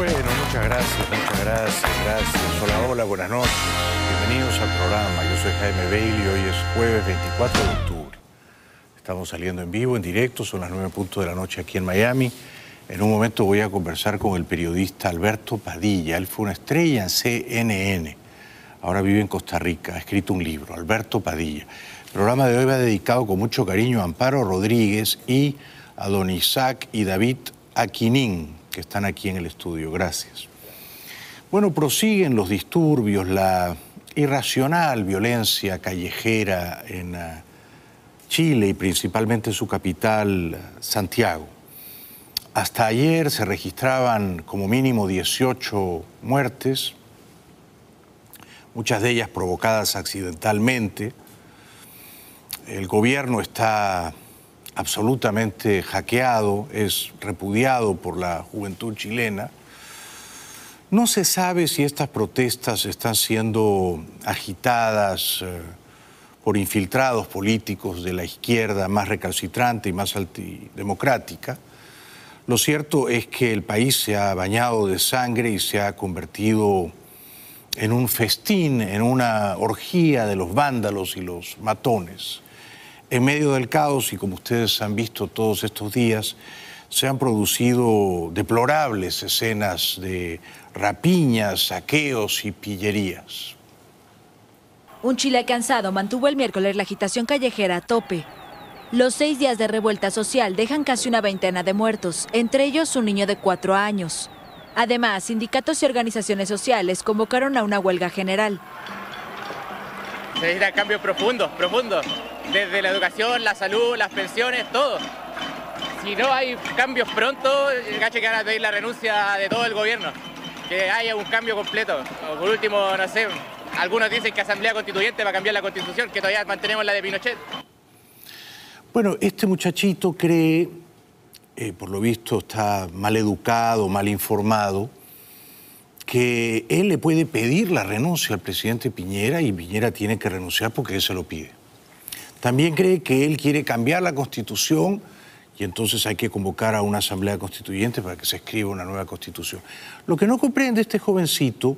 Bueno, muchas gracias, muchas gracias, gracias. Hola, hola, buenas noches. Bienvenidos al programa. Yo soy Jaime Bailey. Hoy es jueves 24 de octubre. Estamos saliendo en vivo, en directo, son las 9 puntos de la noche aquí en Miami. En un momento voy a conversar con el periodista Alberto Padilla. Él fue una estrella en CNN. Ahora vive en Costa Rica. Ha escrito un libro, Alberto Padilla. El programa de hoy va dedicado con mucho cariño a Amparo Rodríguez y a don Isaac y David Aquinín, que están aquí en el estudio. Gracias. Bueno, prosiguen los disturbios, la irracional violencia callejera en uh, Chile y principalmente en su capital, Santiago. Hasta ayer se registraban como mínimo 18 muertes, muchas de ellas provocadas accidentalmente. El gobierno está absolutamente hackeado, es repudiado por la juventud chilena. No se sabe si estas protestas están siendo agitadas eh, por infiltrados políticos de la izquierda más recalcitrante y más antidemocrática. Lo cierto es que el país se ha bañado de sangre y se ha convertido en un festín, en una orgía de los vándalos y los matones. En medio del caos, y como ustedes han visto todos estos días, se han producido deplorables escenas de rapiñas, saqueos y pillerías. Un Chile cansado mantuvo el miércoles la agitación callejera a tope. Los seis días de revuelta social dejan casi una veintena de muertos, entre ellos un niño de cuatro años. Además, sindicatos y organizaciones sociales convocaron a una huelga general. Se necesita cambio profundo, profundo desde la educación, la salud, las pensiones, todo. Si no hay cambios pronto, el gacho que van a pedir la renuncia de todo el gobierno, que haya un cambio completo. Por último, no sé, algunos dicen que Asamblea Constituyente va a cambiar la Constitución, que todavía mantenemos la de Pinochet. Bueno, este muchachito cree, eh, por lo visto está mal educado, mal informado, que él le puede pedir la renuncia al presidente Piñera y Piñera tiene que renunciar porque él se lo pide. También cree que él quiere cambiar la constitución y entonces hay que convocar a una asamblea constituyente para que se escriba una nueva constitución. Lo que no comprende este jovencito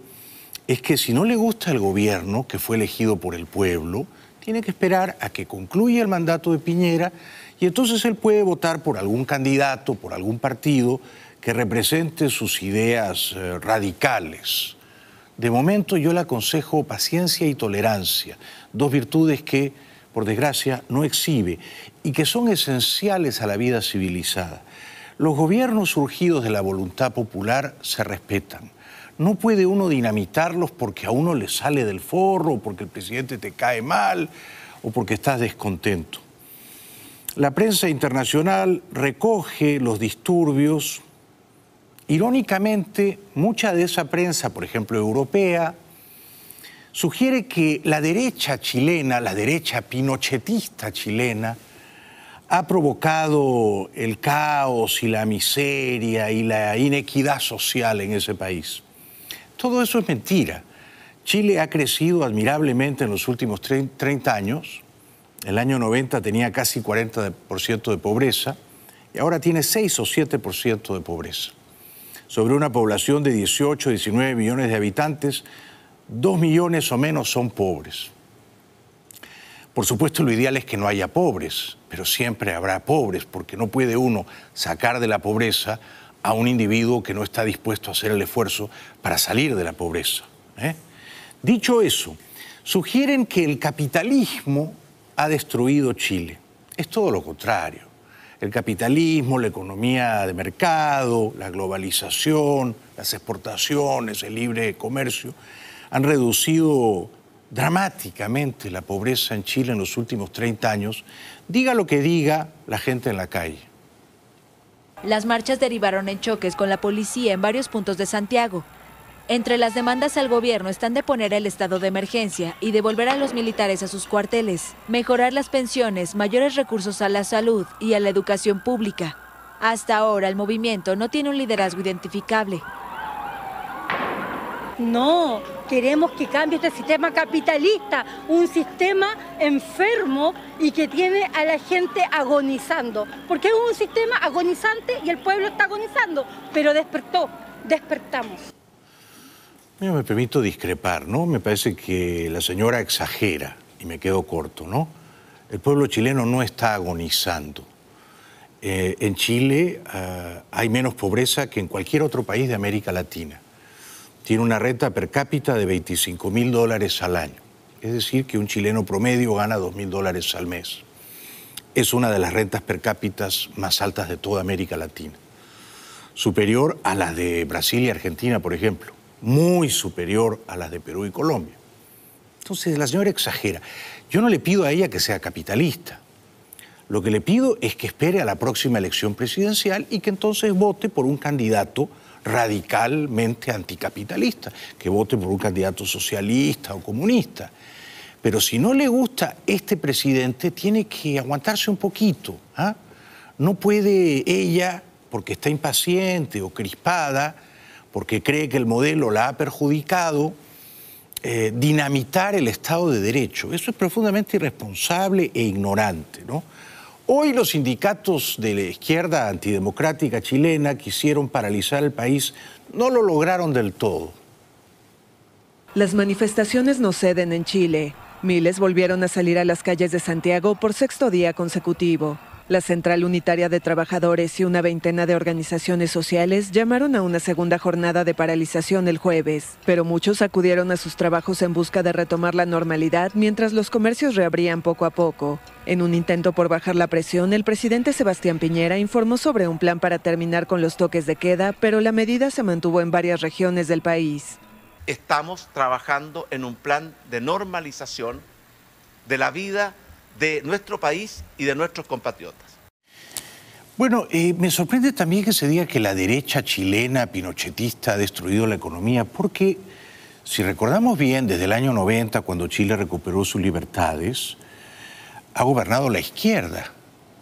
es que si no le gusta el gobierno que fue elegido por el pueblo, tiene que esperar a que concluya el mandato de Piñera y entonces él puede votar por algún candidato, por algún partido que represente sus ideas eh, radicales. De momento yo le aconsejo paciencia y tolerancia, dos virtudes que por desgracia, no exhibe y que son esenciales a la vida civilizada. Los gobiernos surgidos de la voluntad popular se respetan. No puede uno dinamitarlos porque a uno le sale del forro, porque el presidente te cae mal o porque estás descontento. La prensa internacional recoge los disturbios. Irónicamente, mucha de esa prensa, por ejemplo europea, sugiere que la derecha chilena, la derecha pinochetista chilena, ha provocado el caos y la miseria y la inequidad social en ese país. Todo eso es mentira. Chile ha crecido admirablemente en los últimos 30 años. El año 90 tenía casi 40% de pobreza y ahora tiene 6 o 7% de pobreza. Sobre una población de 18, 19 millones de habitantes, dos millones o menos son pobres. Por supuesto, lo ideal es que no haya pobres, pero siempre habrá pobres, porque no puede uno sacar de la pobreza a un individuo que no está dispuesto a hacer el esfuerzo para salir de la pobreza. ¿eh? Dicho eso, sugieren que el capitalismo ha destruido Chile. Es todo lo contrario. El capitalismo, la economía de mercado, la globalización, las exportaciones, el libre comercio, han reducido dramáticamente la pobreza en Chile en los últimos 30 años, diga lo que diga la gente en la calle. Las marchas derivaron en choques con la policía en varios puntos de Santiago. Entre las demandas al gobierno están de poner el estado de emergencia y devolver a los militares a sus cuarteles, mejorar las pensiones, mayores recursos a la salud y a la educación pública. Hasta ahora el movimiento no tiene un liderazgo identificable. No, queremos que cambie este sistema capitalista, un sistema enfermo y que tiene a la gente agonizando. Porque es un sistema agonizante y el pueblo está agonizando, pero despertó. despertamos. Yo me permito discrepar, ¿no? Me parece que la señora exagera y me quedo corto, ¿no? El pueblo chileno no está agonizando. Eh, en Chile ah, hay menos pobreza que en cualquier otro país de América Latina. Tiene una renta per cápita de 25 mil dólares al año. Es decir, que un chileno promedio gana 2 mil dólares al mes. Es una de las rentas per cápita más altas de toda América Latina. Superior a las de Brasil y Argentina, por ejemplo. Muy superior a las de Perú y Colombia. Entonces, la señora exagera. Yo no le pido a ella que sea capitalista. Lo que le pido es que espere a la próxima elección presidencial y que entonces vote por un candidato radicalmente anticapitalista, que vote por un candidato socialista o comunista. Pero si no le gusta este presidente, tiene que aguantarse un poquito. ¿ah? No puede ella, porque está impaciente o crispada, porque cree que el modelo la ha perjudicado, eh, dinamitar el Estado de Derecho. Eso es profundamente irresponsable e ignorante. ¿no? Hoy los sindicatos de la izquierda antidemocrática chilena quisieron paralizar el país, no lo lograron del todo. Las manifestaciones no ceden en Chile. Miles volvieron a salir a las calles de Santiago por sexto día consecutivo. La Central Unitaria de Trabajadores y una veintena de organizaciones sociales llamaron a una segunda jornada de paralización el jueves, pero muchos acudieron a sus trabajos en busca de retomar la normalidad mientras los comercios reabrían poco a poco. En un intento por bajar la presión, el presidente Sebastián Piñera informó sobre un plan para terminar con los toques de queda, pero la medida se mantuvo en varias regiones del país. Estamos trabajando en un plan de normalización de la vida de nuestro país y de nuestros compatriotas. Bueno, eh, me sorprende también que se diga que la derecha chilena pinochetista ha destruido la economía, porque si recordamos bien, desde el año 90, cuando Chile recuperó sus libertades, ha gobernado la izquierda,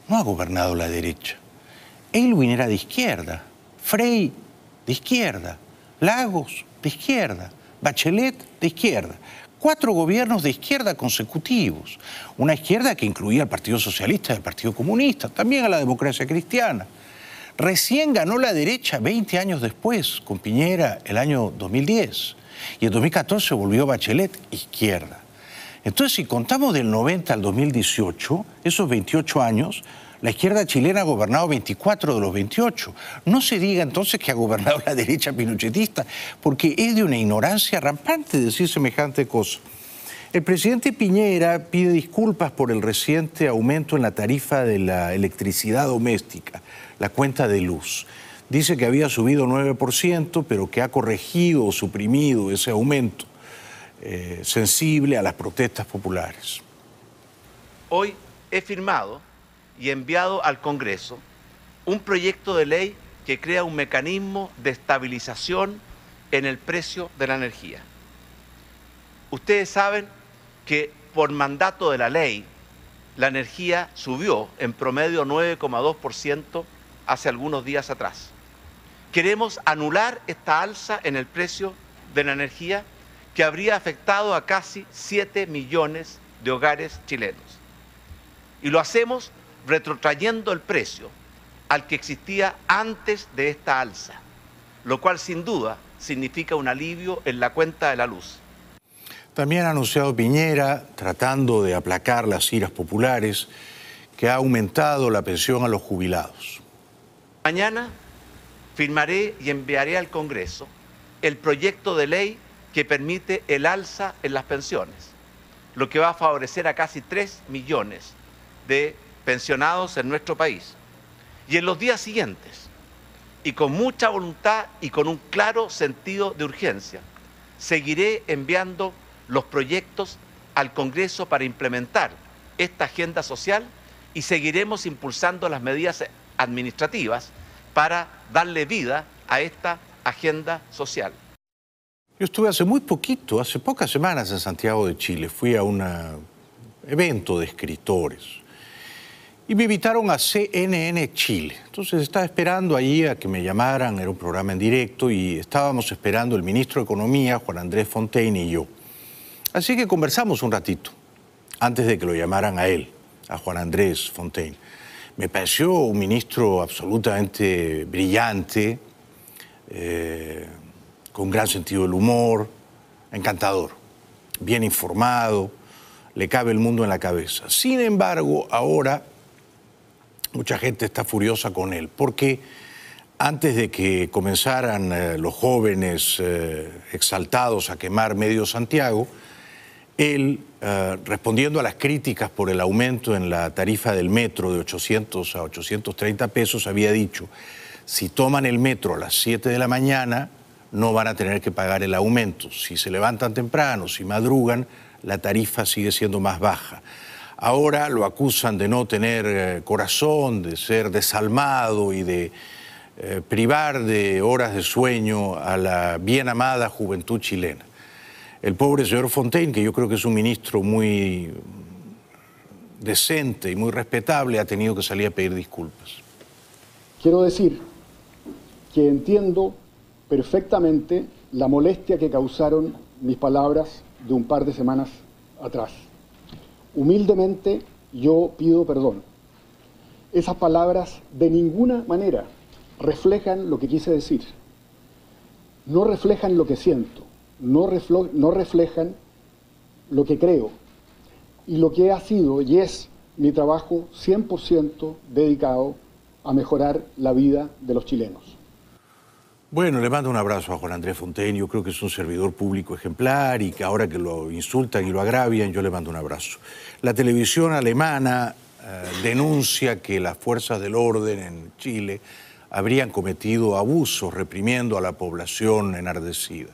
no ha gobernado la derecha. Elwin era de izquierda, Frey de izquierda, Lagos de izquierda, Bachelet de izquierda cuatro gobiernos de izquierda consecutivos. Una izquierda que incluía al Partido Socialista al Partido Comunista, también a la democracia cristiana. Recién ganó la derecha 20 años después, con Piñera, el año 2010. Y en 2014 volvió Bachelet izquierda. Entonces, si contamos del 90 al 2018, esos 28 años, la izquierda chilena ha gobernado 24 de los 28. No se diga entonces que ha gobernado la derecha pinochetista, porque es de una ignorancia rampante decir semejante cosa. El presidente Piñera pide disculpas por el reciente aumento en la tarifa de la electricidad doméstica, la cuenta de luz. Dice que había subido 9%, pero que ha corregido o suprimido ese aumento eh, sensible a las protestas populares. Hoy he firmado y enviado al Congreso un proyecto de ley que crea un mecanismo de estabilización en el precio de la energía. Ustedes saben que por mandato de la ley la energía subió en promedio 9,2% hace algunos días atrás. Queremos anular esta alza en el precio de la energía que habría afectado a casi 7 millones de hogares chilenos. Y lo hacemos retrotrayendo el precio al que existía antes de esta alza, lo cual sin duda significa un alivio en la cuenta de la luz. También ha anunciado Piñera, tratando de aplacar las iras populares, que ha aumentado la pensión a los jubilados. Mañana firmaré y enviaré al Congreso el proyecto de ley que permite el alza en las pensiones, lo que va a favorecer a casi 3 millones de pensionados en nuestro país. Y en los días siguientes, y con mucha voluntad y con un claro sentido de urgencia, seguiré enviando los proyectos al Congreso para implementar esta agenda social y seguiremos impulsando las medidas administrativas para darle vida a esta agenda social. Yo estuve hace muy poquito, hace pocas semanas en Santiago de Chile, fui a un evento de escritores y me invitaron a CNN Chile. Entonces estaba esperando allí a que me llamaran, era un programa en directo y estábamos esperando el ministro de Economía, Juan Andrés Fontaine y yo. Así que conversamos un ratito, antes de que lo llamaran a él, a Juan Andrés Fontaine. Me pareció un ministro absolutamente brillante, eh, con gran sentido del humor, encantador, bien informado, le cabe el mundo en la cabeza. Sin embargo, ahora mucha gente está furiosa con él, porque antes de que comenzaran eh, los jóvenes eh, exaltados a quemar medio Santiago, él, eh, respondiendo a las críticas por el aumento en la tarifa del metro de 800 a 830 pesos, había dicho, si toman el metro a las 7 de la mañana, no van a tener que pagar el aumento. Si se levantan temprano, si madrugan, la tarifa sigue siendo más baja. Ahora lo acusan de no tener eh, corazón, de ser desalmado y de eh, privar de horas de sueño a la bien amada juventud chilena. El pobre señor Fontaine, que yo creo que es un ministro muy decente y muy respetable, ha tenido que salir a pedir disculpas. Quiero decir que entiendo perfectamente la molestia que causaron mis palabras de un par de semanas atrás. Humildemente yo pido perdón. Esas palabras de ninguna manera reflejan lo que quise decir. No reflejan lo que siento, no, no reflejan lo que creo y lo que ha sido y es mi trabajo 100% dedicado a mejorar la vida de los chilenos. Bueno, le mando un abrazo a Juan Andrés Fontaine. Yo creo que es un servidor público ejemplar y que ahora que lo insultan y lo agravian, yo le mando un abrazo. La televisión alemana eh, denuncia que las fuerzas del orden en Chile habrían cometido abusos reprimiendo a la población enardecida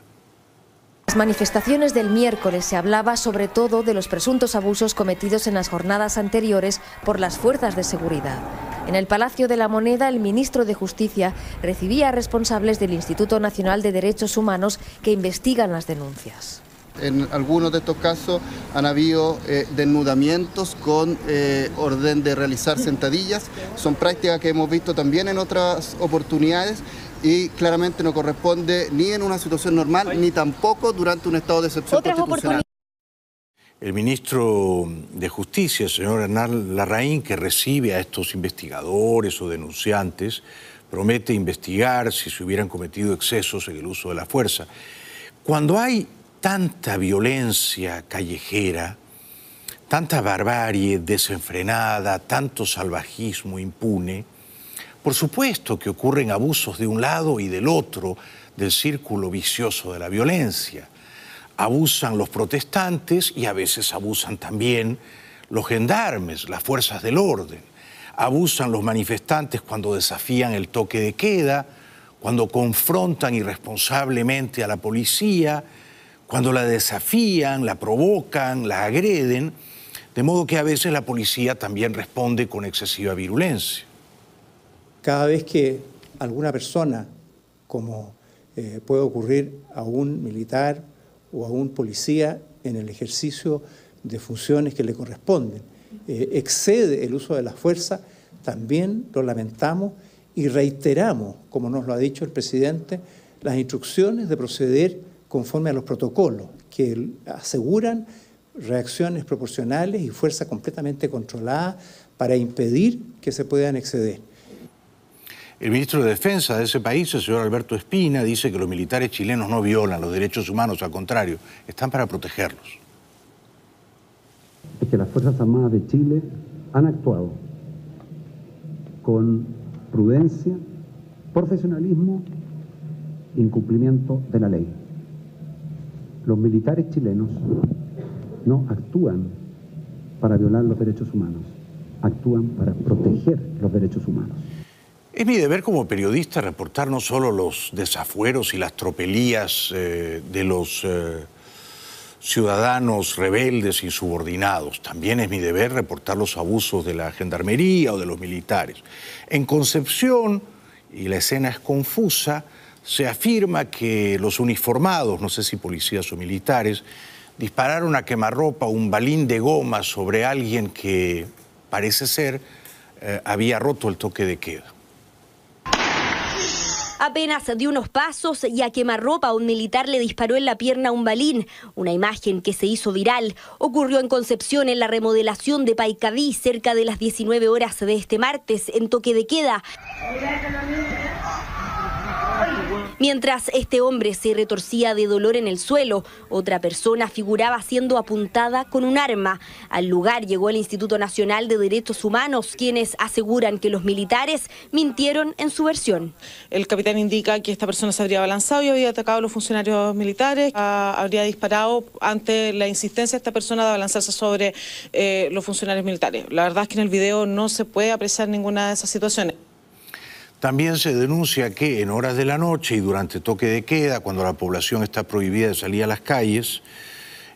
las manifestaciones del miércoles se hablaba sobre todo de los presuntos abusos cometidos en las jornadas anteriores por las fuerzas de seguridad. En el Palacio de la Moneda, el ministro de Justicia recibía a responsables del Instituto Nacional de Derechos Humanos que investigan las denuncias. En algunos de estos casos han habido eh, desnudamientos con eh, orden de realizar sentadillas. Son prácticas que hemos visto también en otras oportunidades y claramente no corresponde ni en una situación normal ni tampoco durante un estado de excepción constitucional. El ministro de Justicia, el señor Hernán Larraín, que recibe a estos investigadores o denunciantes, promete investigar si se hubieran cometido excesos en el uso de la fuerza. Cuando hay tanta violencia callejera, tanta barbarie desenfrenada, tanto salvajismo impune, por supuesto que ocurren abusos de un lado y del otro del círculo vicioso de la violencia. Abusan los protestantes y a veces abusan también los gendarmes, las fuerzas del orden. Abusan los manifestantes cuando desafían el toque de queda, cuando confrontan irresponsablemente a la policía, cuando la desafían, la provocan, la agreden, de modo que a veces la policía también responde con excesiva virulencia cada vez que alguna persona, como eh, puede ocurrir a un militar o a un policía en el ejercicio de funciones que le corresponden, eh, excede el uso de la fuerza, también lo lamentamos y reiteramos, como nos lo ha dicho el presidente, las instrucciones de proceder conforme a los protocolos que aseguran reacciones proporcionales y fuerza completamente controlada para impedir que se puedan exceder. El ministro de Defensa de ese país, el señor Alberto Espina, dice que los militares chilenos no violan los derechos humanos, al contrario, están para protegerlos. Es que las Fuerzas Armadas de Chile han actuado con prudencia, profesionalismo incumplimiento de la ley. Los militares chilenos no actúan para violar los derechos humanos, actúan para proteger los derechos humanos. Es mi deber como periodista reportar no solo los desafueros y las tropelías eh, de los eh, ciudadanos rebeldes y subordinados, también es mi deber reportar los abusos de la gendarmería o de los militares. En Concepción, y la escena es confusa, se afirma que los uniformados, no sé si policías o militares, dispararon a quemarropa un balín de goma sobre alguien que parece ser eh, había roto el toque de queda. Apenas dio unos pasos y a quemarropa un militar le disparó en la pierna un balín. Una imagen que se hizo viral. Ocurrió en Concepción en la remodelación de Paicaví cerca de las 19 horas de este martes en toque de queda. Mientras este hombre se retorcía de dolor en el suelo, otra persona figuraba siendo apuntada con un arma. Al lugar llegó el Instituto Nacional de Derechos Humanos, quienes aseguran que los militares mintieron en su versión. El capitán indica que esta persona se habría abalanzado y había atacado a los funcionarios militares, ah, habría disparado ante la insistencia de esta persona de abalanzarse sobre eh, los funcionarios militares. La verdad es que en el video no se puede apreciar ninguna de esas situaciones. También se denuncia que en horas de la noche y durante toque de queda, cuando la población está prohibida de salir a las calles,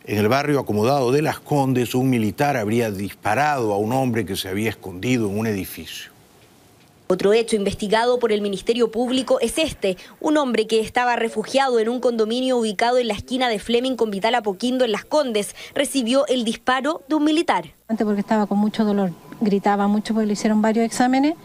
en el barrio acomodado de Las Condes, un militar habría disparado a un hombre que se había escondido en un edificio. Otro hecho investigado por el Ministerio Público es este, un hombre que estaba refugiado en un condominio ubicado en la esquina de Fleming con Vital Apoquindo en Las Condes, recibió el disparo de un militar. Antes porque estaba con mucho dolor, gritaba mucho porque le hicieron varios exámenes.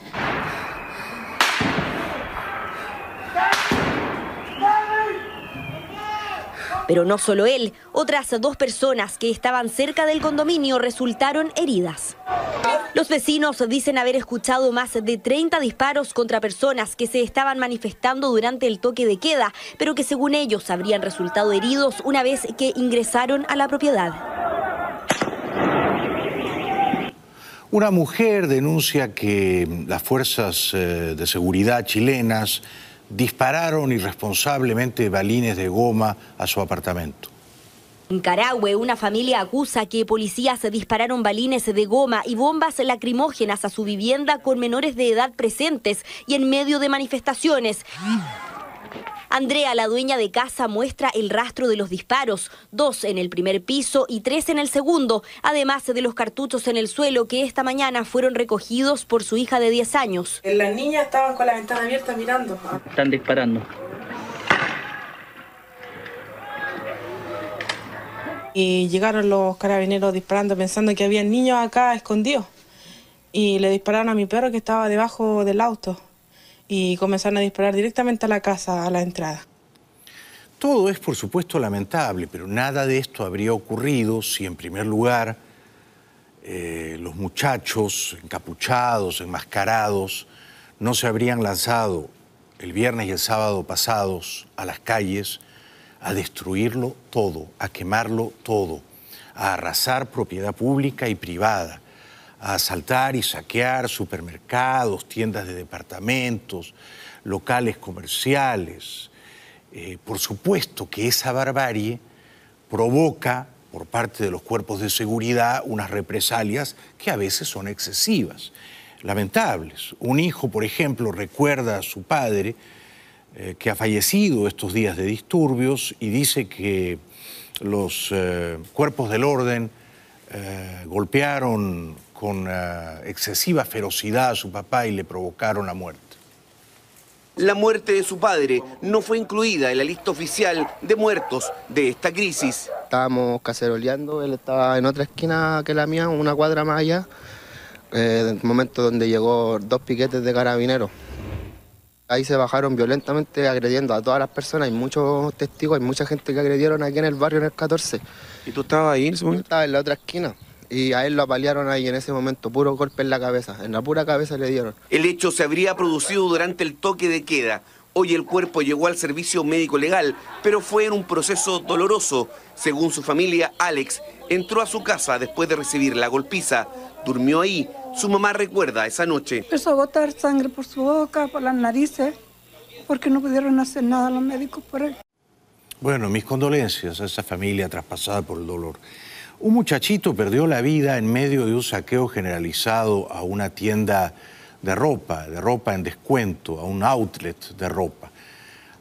Pero no solo él, otras dos personas que estaban cerca del condominio resultaron heridas. Los vecinos dicen haber escuchado más de 30 disparos contra personas que se estaban manifestando durante el toque de queda, pero que según ellos habrían resultado heridos una vez que ingresaron a la propiedad. Una mujer denuncia que las fuerzas eh, de seguridad chilenas dispararon irresponsablemente balines de goma a su apartamento. En Carahue, una familia acusa que policías dispararon balines de goma y bombas lacrimógenas a su vivienda con menores de edad presentes y en medio de manifestaciones. Andrea, la dueña de casa, muestra el rastro de los disparos, dos en el primer piso y tres en el segundo, además de los cartuchos en el suelo que esta mañana fueron recogidos por su hija de 10 años. Las niñas estaban con la ventana abierta mirando. Están disparando. Y llegaron los carabineros disparando pensando que había niños acá escondidos. Y le dispararon a mi perro que estaba debajo del auto y comenzaron a disparar directamente a la casa, a la entrada. Todo es, por supuesto, lamentable, pero nada de esto habría ocurrido si, en primer lugar, eh, los muchachos encapuchados, enmascarados, no se habrían lanzado el viernes y el sábado pasados a las calles a destruirlo todo, a quemarlo todo, a arrasar propiedad pública y privada, asaltar y saquear supermercados, tiendas de departamentos, locales comerciales. Eh, por supuesto que esa barbarie provoca por parte de los cuerpos de seguridad unas represalias que a veces son excesivas, lamentables. Un hijo, por ejemplo, recuerda a su padre eh, que ha fallecido estos días de disturbios y dice que los eh, cuerpos del orden golpearon con eh, excesiva ferocidad a su papá y le provocaron la muerte. La muerte de su padre no fue incluida en la lista oficial de muertos de esta crisis. Estábamos caceroleando, él estaba en otra esquina que la mía, una cuadra más allá, eh, en el momento donde llegó dos piquetes de carabineros. Ahí se bajaron violentamente agrediendo a todas las personas, hay muchos testigos, hay mucha gente que agredieron aquí en el barrio en el 14. ¿Y tú estabas ahí en ese momento? Estaba en la otra esquina y a él lo apalearon ahí en ese momento, puro golpe en la cabeza, en la pura cabeza le dieron. El hecho se habría producido durante el toque de queda. Hoy el cuerpo llegó al servicio médico legal, pero fue en un proceso doloroso. Según su familia, Alex entró a su casa después de recibir la golpiza. Durmió ahí. Su mamá recuerda esa noche. Empezó a botar sangre por su boca, por las narices, porque no pudieron hacer nada los médicos por él. Bueno, mis condolencias a esa familia traspasada por el dolor. Un muchachito perdió la vida en medio de un saqueo generalizado a una tienda de ropa, de ropa en descuento, a un outlet de ropa.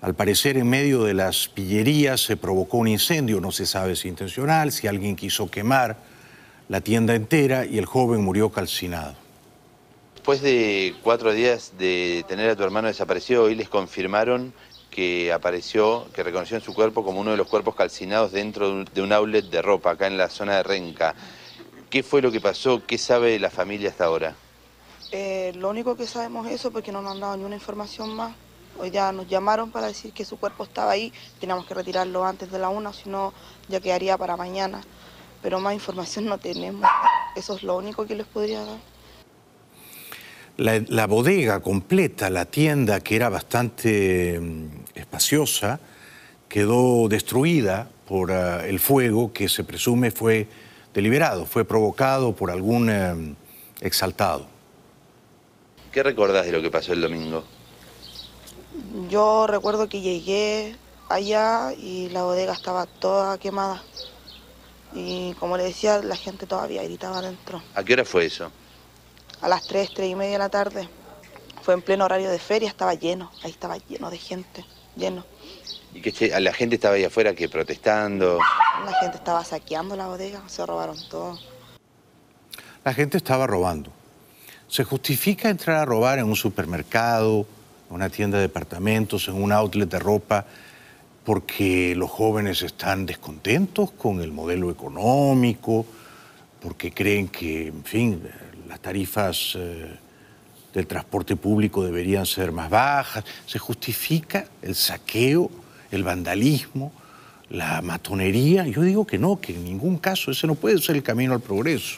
Al parecer, en medio de las pillerías se provocó un incendio, no se sabe si intencional, si alguien quiso quemar la tienda entera y el joven murió calcinado. Después de cuatro días de tener a tu hermano desaparecido, hoy les confirmaron que apareció, que reconoció en su cuerpo como uno de los cuerpos calcinados dentro de un outlet de ropa, acá en la zona de Renca. ¿Qué fue lo que pasó? ¿Qué sabe la familia hasta ahora? Eh, lo único que sabemos es eso porque no nos han dado ni una información más. Hoy ya nos llamaron para decir que su cuerpo estaba ahí, teníamos que retirarlo antes de la una, si no ya quedaría para mañana. Pero más información no tenemos. Eso es lo único que les podría dar. La, bodega completa, la tienda que era bastante mm, espaciosa, quedó destruida por uh, el fuego que se presume fue deliberado, fue provocado por algún eh, exaltado. ¿Qué recordás de lo que pasó el domingo? Yo recuerdo que llegué allá y la bodega estaba toda quemada. Y como le decía, la gente todavía gritaba adentro. ¿A qué hora fue eso? A las 3, 3 y media de la tarde. Fue en pleno horario de feria, estaba lleno, ahí estaba lleno de gente, lleno. ¿Y que la gente estaba ahí afuera que protestando? La gente estaba saqueando la bodega, se robaron todo. La gente estaba robando. ¿Se justifica entrar a robar en un supermercado, en una tienda de departamentos, en un outlet de ropa, porque los jóvenes están descontentos con el modelo económico, porque creen que, en fin, las tarifas eh, del transporte público deberían ser más bajas? ¿Se justifica el saqueo, el vandalismo, la matonería? Yo digo que no, que en ningún caso ese no puede ser el camino al progreso.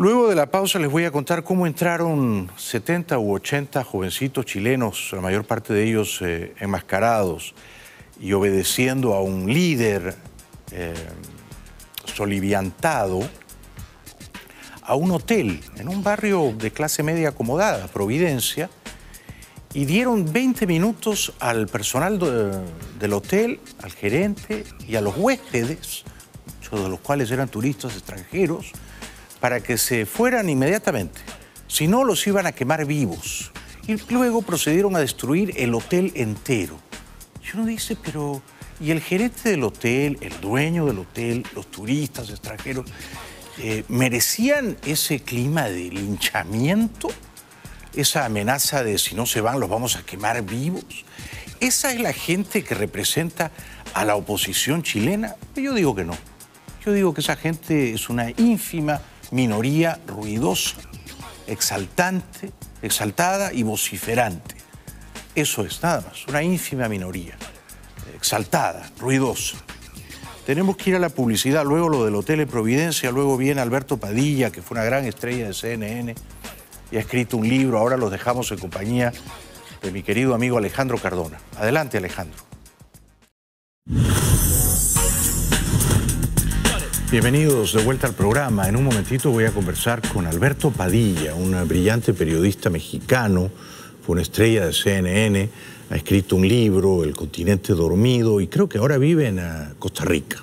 Luego de la pausa les voy a contar cómo entraron 70 u 80 jovencitos chilenos, la mayor parte de ellos eh, enmascarados y obedeciendo a un líder eh, soliviantado, a un hotel en un barrio de clase media acomodada, Providencia, y dieron 20 minutos al personal del hotel, al gerente y a los huéspedes, muchos de los cuales eran turistas extranjeros, para que se fueran inmediatamente. Si no, los iban a quemar vivos. Y luego procedieron a destruir el hotel entero. Y uno dice, pero ¿y el gerente del hotel, el dueño del hotel, los turistas extranjeros, eh, merecían ese clima de linchamiento? Esa amenaza de si no se van los vamos a quemar vivos. ¿Esa es la gente que representa a la oposición chilena? Yo digo que no. Yo digo que esa gente es una ínfima minoría ruidosa, exaltante, exaltada y vociferante. Eso es nada más, una ínfima minoría, exaltada, ruidosa. Tenemos que ir a la publicidad, luego lo del Hotel en Providencia, luego viene Alberto Padilla, que fue una gran estrella de CNN y ha escrito un libro, ahora los dejamos en compañía de mi querido amigo Alejandro Cardona. Adelante Alejandro. Bienvenidos de vuelta al programa. En un momentito voy a conversar con Alberto Padilla, un brillante periodista mexicano, fue una estrella de CNN, ha escrito un libro, El continente dormido, y creo que ahora vive en ah, Costa Rica.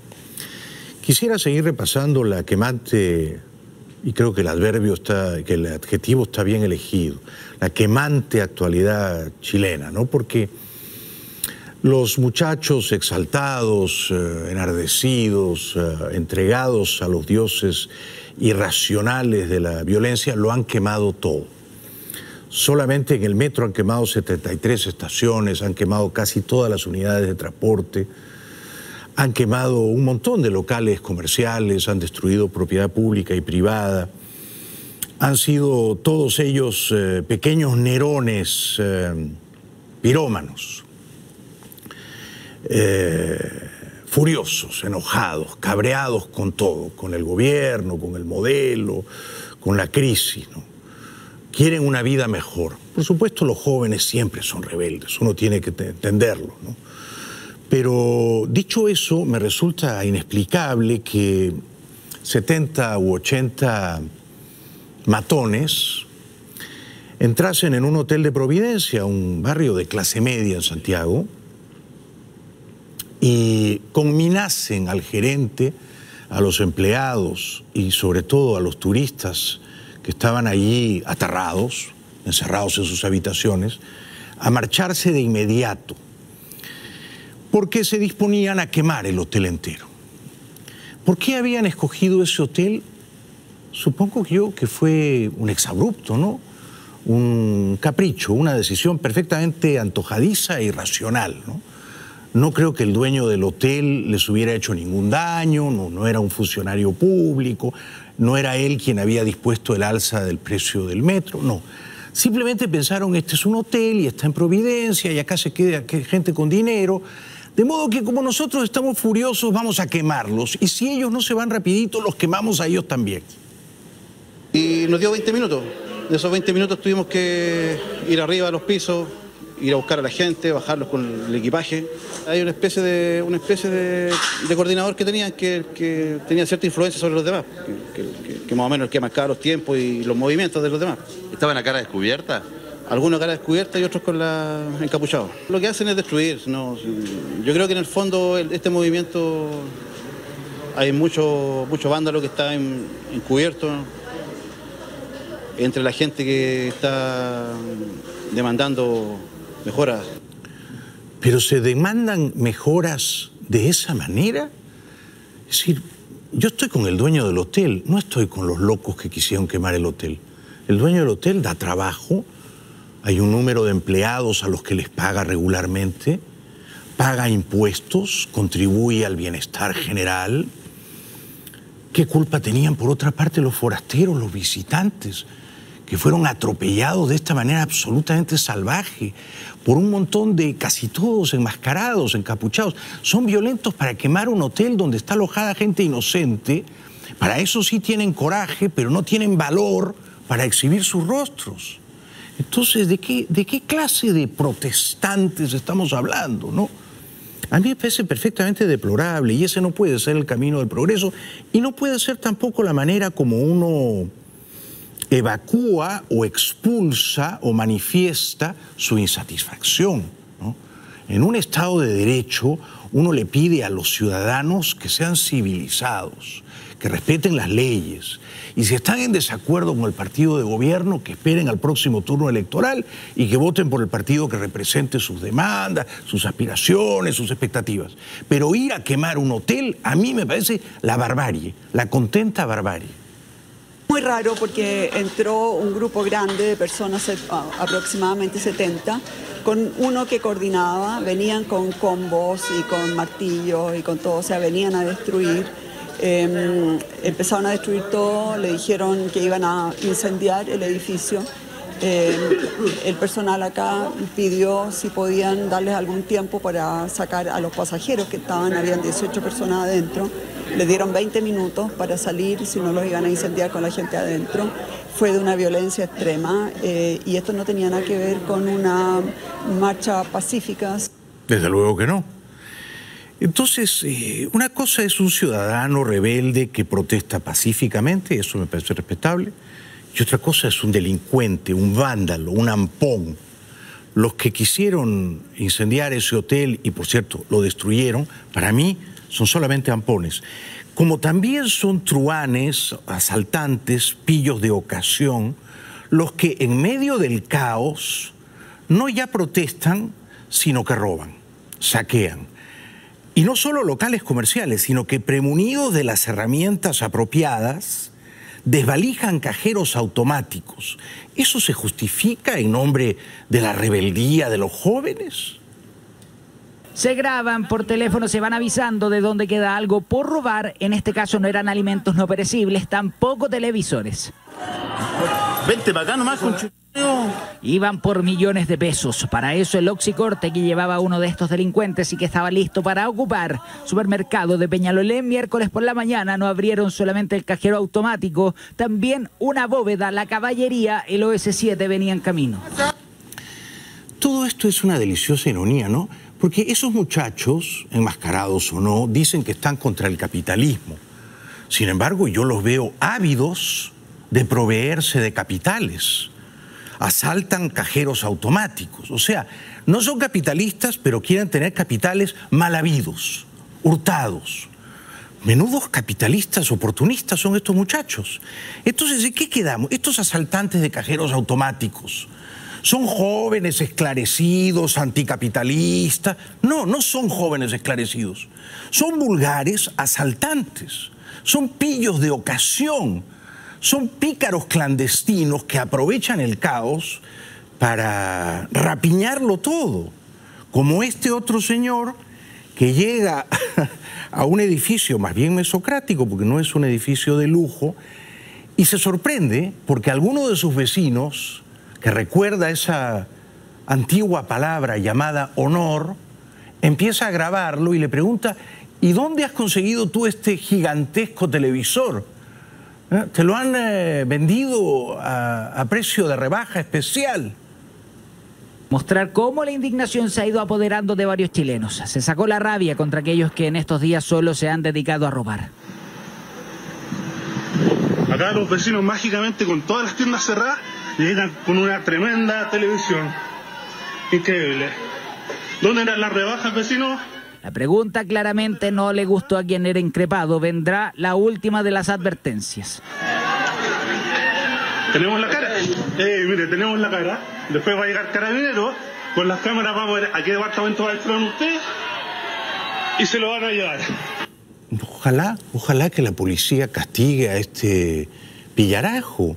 Quisiera seguir repasando la quemante, y creo que el adverbio está, que el adjetivo está bien elegido, la quemante actualidad chilena, ¿no? Porque los muchachos exaltados, eh, enardecidos, eh, entregados a los dioses irracionales de la violencia, lo han quemado todo. Solamente en el metro han quemado 73 estaciones, han quemado casi todas las unidades de transporte, han quemado un montón de locales comerciales, han destruido propiedad pública y privada. Han sido todos ellos eh, pequeños nerones pirómanos eh, furiosos, enojados, cabreados con todo, con el gobierno, con el modelo, con la crisis. Quieren una vida mejor. Por supuesto, los jóvenes siempre son rebeldes, uno tiene que entenderlo. Pero dicho eso, me resulta inexplicable que 70 u 80 matones entrasen en un hotel de Providencia, un barrio de clase media en Santiago, y conminasen al gerente, a los empleados y sobre todo a los turistas que estaban allí aterrados, encerrados en sus habitaciones, a marcharse de inmediato, porque se disponían a quemar el hotel entero. ¿Por qué habían escogido ese hotel? Supongo yo que fue un exabrupto, ¿no? Un capricho, una decisión perfectamente antojadiza e irracional, ¿no? No creo que el dueño del hotel les hubiera hecho ningún daño, no, era un funcionario público, no era él quien había dispuesto el alza del precio del metro, no. Simplemente pensaron, este es un hotel y está en Providencia y acá se queda gente con dinero. De modo que como nosotros estamos furiosos, vamos a quemarlos. Y si ellos no se van rapidito, los quemamos a ellos también. Y nos dio 20 minutos. De esos 20 minutos tuvimos que ir arriba a los pisos, ir a buscar a la gente, bajarlos con el equipaje. Hay una especie de, una especie de, coordinador que tenían que, tenía cierta influencia sobre los demás, que, más o menos el que marcaba los tiempos y los movimientos de los demás. ¿Estaban la cara descubierta? Algunos cara descubierta y otros con la encapuchados. Lo que hacen es destruir. ¿no? Yo creo que en el fondo este movimiento hay mucho, mucho vándalo que está encubierto entre la gente que está demandando mejoras. Pero se demandan mejoras de esa manera. Es decir, yo estoy con el dueño del hotel, no estoy con los locos que quisieron quemar el hotel. El dueño del hotel da trabajo, hay un número de empleados a los que les paga regularmente, paga impuestos, contribuye al bienestar general. ¿Qué culpa tenían por otra parte los forasteros, los visitantes? Que fueron atropellados de esta manera absolutamente salvaje por un montón de casi todos enmascarados, encapuchados. Son violentos para quemar un hotel donde está alojada gente inocente. Para eso sí tienen coraje, pero no tienen valor para exhibir sus rostros. Entonces, ¿de qué, de qué clase de protestantes estamos hablando? ¿no? A mí me parece perfectamente deplorable y ese no puede ser el camino del progreso y no puede ser tampoco la manera como uno evacúa o expulsa o manifiesta su insatisfacción. En un Estado de Derecho uno le pide a los ciudadanos que sean civilizados, que respeten las leyes. Y si están en desacuerdo con el partido de gobierno, que esperen al próximo turno electoral y que voten por el partido que represente sus demandas, sus aspiraciones, sus expectativas. Pero ir a quemar un hotel a mí me parece la barbarie, la contenta barbarie. Muy raro porque entró un grupo grande de personas, aproximadamente 70, con uno que coordinaba, venían con combos y con martillos y con todo, o sea, venían a destruir. Em, empezaron a destruir todo, le dijeron que iban a incendiar el edificio. El personal acá pidió si podían darles algún tiempo para sacar a los pasajeros que estaban, habían 18 personas adentro. Le dieron 20 minutos para salir, si no los iban a incendiar con la gente adentro. Fue de una violencia extrema eh, y esto no tenía nada que ver con una marcha pacífica. Desde luego que no. Entonces, eh, una cosa es un ciudadano rebelde que protesta pacíficamente, eso me parece respetable, y otra cosa es un delincuente, un vándalo, un ampón. Los que quisieron incendiar ese hotel y, por cierto, lo destruyeron, para mí son solamente ampones. Como también son truanes, asaltantes, pillos de ocasión, los que en medio del caos no ya protestan, sino que roban, saquean. Y no solo locales comerciales, sino que premunidos de las herramientas apropiadas, desvalijan cajeros automáticos. ¿Eso se justifica en nombre de la rebeldía de los jóvenes? se graban por teléfono, se van avisando de dónde queda algo por robar. En este caso no eran alimentos no perecibles, tampoco televisores. Vente bacano más con Iban por millones de pesos. Para eso el Oxicorte que llevaba uno de estos delincuentes y que estaba listo para ocupar supermercado de Peñalolé miércoles por la mañana no abrieron solamente el cajero automático, también una bóveda, la caballería, el OS7 venía en camino. Todo esto es una deliciosa ironía, ¿no? Porque esos muchachos, enmascarados o no, dicen que están contra el capitalismo. Sin embargo, yo los veo ávidos de proveerse de capitales. Asaltan cajeros automáticos. O sea, no son capitalistas, pero quieren tener capitales mal habidos, hurtados. Menudos capitalistas oportunistas son estos muchachos. Entonces, ¿de qué quedamos? Estos asaltantes de cajeros automáticos son jóvenes esclarecidos, anticapitalistas. No, no son jóvenes esclarecidos. Son vulgares asaltantes. Son pillos de ocasión. Son pícaros clandestinos que aprovechan el caos para rapiñarlo todo. Como este otro señor que llega a un edificio más bien mesocrático, porque no es un edificio de lujo, y se sorprende porque alguno de sus vecinos que recuerda esa antigua palabra llamada honor, empieza a grabarlo y le pregunta, ¿y dónde has conseguido tú este gigantesco televisor? ¿Eh? Te lo han eh, vendido a, precio de rebaja especial. mostrar cómo la indignación se ha ido apoderando de varios chilenos. Se sacó la rabia contra aquellos que en estos días solo se han dedicado a robar. Acá los vecinos mágicamente con todas las tiendas cerradas llegan con una tremenda televisión. Increíble. ¿Dónde eran las rebajas, vecinos? La pregunta claramente no le gustó a quien era increpado. Vendrá la última de las advertencias. Tenemos la cara. Eh, mire, tenemos la cara. Después va a llegar carabinero. Con las cámaras vamos a ver a qué departamento va a entrar usted. Y se lo van a llevar. Ojalá, ojalá que la policía castigue a este pillarajo.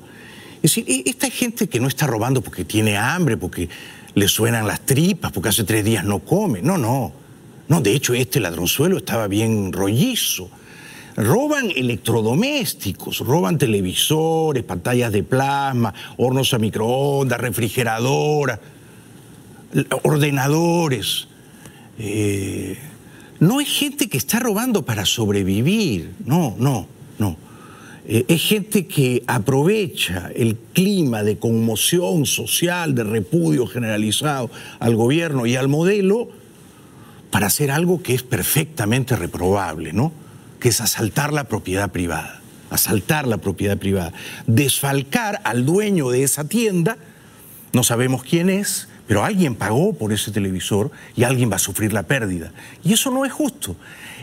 Es decir, e- esta gente que no está robando porque tiene hambre, porque le suenan las tripas, porque hace tres días no come. No, no. No, de hecho, este ladronzuelo estaba bien rollizo. Roban electrodomésticos, roban televisores, pantallas de plasma, hornos a microondas, refrigeradoras, ordenadores. Eh, no es gente que está robando para sobrevivir, no, no, no. Eh, es gente que aprovecha el clima de conmoción social, de repudio generalizado al gobierno y al modelo para hacer algo que es perfectamente reprobable, ¿no? Que es asaltar la propiedad privada, asaltar la propiedad privada, desfalcar al dueño de esa tienda, no sabemos quién es, pero alguien pagó por ese televisor y alguien va a sufrir la pérdida. Y eso no es justo.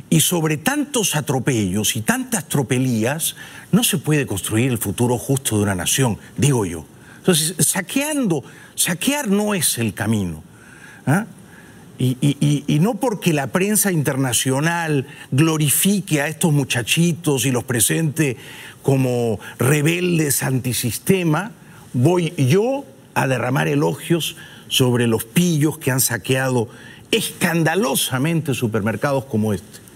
Y sobre tantos atropellos y tantas tropelías, no se puede construir el futuro justo de una nación, digo yo. Entonces, saqueando, saquear no es el camino. ¿ah? Y, no porque la prensa internacional glorifique a estos muchachitos y los presente como rebeldes antisistema, voy yo a derramar elogios sobre los pillos que han saqueado escandalosamente supermercados como este.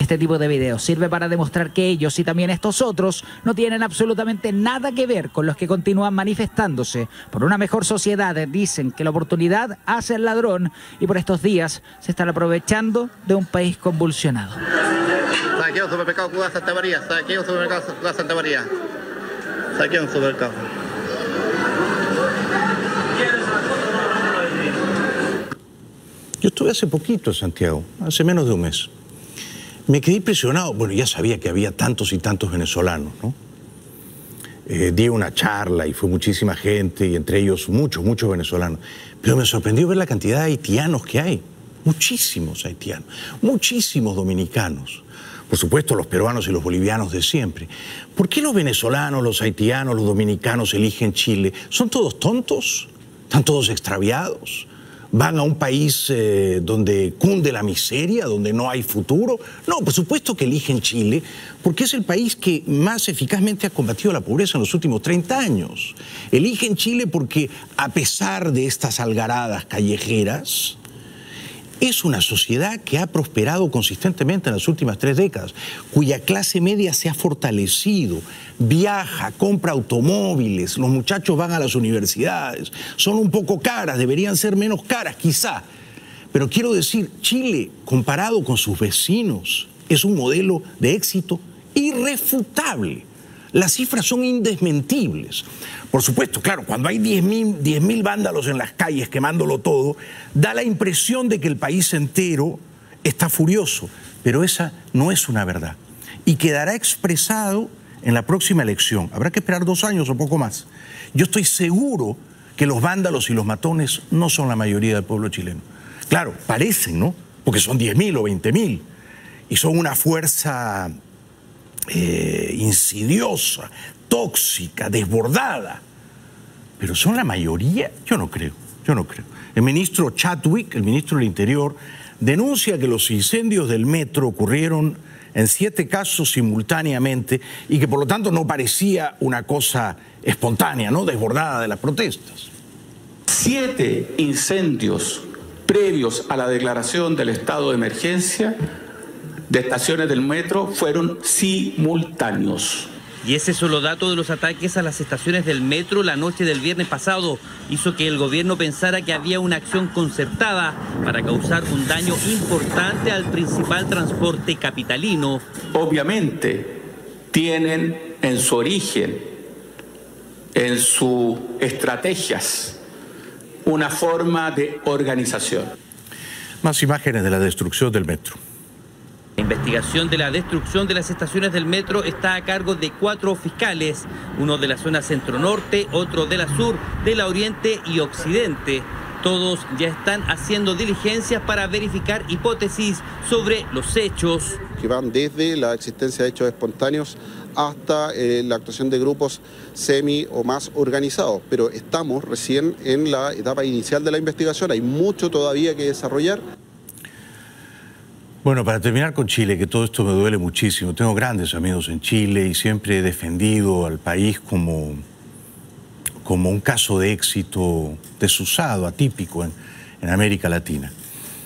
Este tipo de videos sirve para demostrar que ellos y también estos otros no tienen absolutamente nada que ver con los que continúan manifestándose por una mejor sociedad. Dicen que la oportunidad hace al ladrón y por estos días se están aprovechando de un país convulsionado. Saqueo supermercado Cuba Santa María. Saqueo supermercado Cuba Santa María. Saqueo supermercado. Yo estuve hace poquito en Santiago, hace menos de un mes. Me quedé impresionado, bueno, ya sabía que había tantos y tantos venezolanos, ¿no? Eh, di una charla y fue muchísima gente, y entre ellos muchos, muchos venezolanos. Pero me sorprendió ver la cantidad de haitianos que hay. Muchísimos haitianos, muchísimos dominicanos. Por supuesto, los peruanos y los bolivianos de siempre. ¿Por qué los venezolanos, los haitianos, los dominicanos eligen Chile? ¿Son todos tontos? ¿Están todos extraviados? ¿Van a un país eh, donde cunde la miseria, donde no hay futuro? No, por supuesto que eligen Chile, porque es el país que más eficazmente ha combatido la pobreza en los últimos 30 años. Eligen Chile porque, a pesar de estas algaradas callejeras, es una sociedad que ha prosperado consistentemente en las últimas tres décadas, cuya clase media se ha fortalecido, viaja, compra automóviles, los muchachos van a las universidades, son un poco caras, deberían ser menos caras quizá. Pero quiero decir, Chile, comparado con sus vecinos, es un modelo de éxito irrefutable. Las cifras son indesmentibles. Por supuesto, claro, cuando hay 10.000 10.000 vándalos en las calles quemándolo todo, da la impresión de que el país entero está furioso, pero esa no es una verdad. Y quedará expresado en la próxima elección. Habrá que esperar dos años o poco más. Yo estoy seguro que los vándalos y los matones no son la mayoría del pueblo chileno. Claro, parecen, ¿no? Porque son 10.000 o 20.000 y son una fuerza eh, insidiosa, tóxica, desbordada. Pero son la mayoría, yo no creo, yo no creo. El ministro Chadwick, el ministro del Interior, denuncia que los incendios del metro ocurrieron en siete casos simultáneamente y que por lo tanto no parecía una cosa espontánea, ¿no? Desbordada de las protestas. Siete incendios previos a la declaración del estado de emergencia de estaciones del metro fueron simultáneos. Y ese solo dato de los ataques a las estaciones del metro la noche del viernes pasado hizo que el gobierno pensara que había una acción concertada para causar un daño importante al principal transporte capitalino. Obviamente tienen en su origen, en sus estrategias, una forma de organización. Más imágenes de la destrucción del metro. La investigación de la destrucción de las estaciones del metro está a cargo de cuatro fiscales, uno de la zona centro-norte, otro de la sur, de la oriente y occidente. Todos ya están haciendo diligencias para verificar hipótesis sobre los hechos. Que van desde la existencia de hechos espontáneos hasta eh, la actuación de grupos semi o más organizados. Pero estamos recién en la etapa inicial de la investigación, hay mucho todavía que desarrollar. Bueno, para terminar con Chile, que todo esto me duele muchísimo. Tengo grandes amigos en Chile y siempre he defendido al país como, como un caso de éxito desusado, atípico en, en América Latina.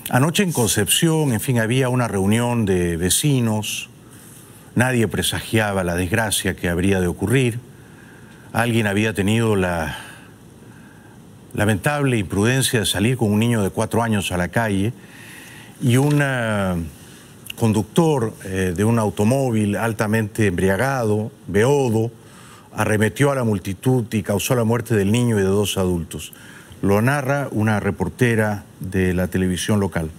Anoche en Concepción, en fin, había una reunión de vecinos, nadie presagiaba la desgracia que habría de ocurrir, alguien había tenido la lamentable imprudencia de salir con un niño de cuatro años a la calle y un conductor eh, de un automóvil altamente embriagado, beodo, arremetió a la multitud y causó la muerte del niño y de dos adultos. Lo narra una reportera de la televisión local.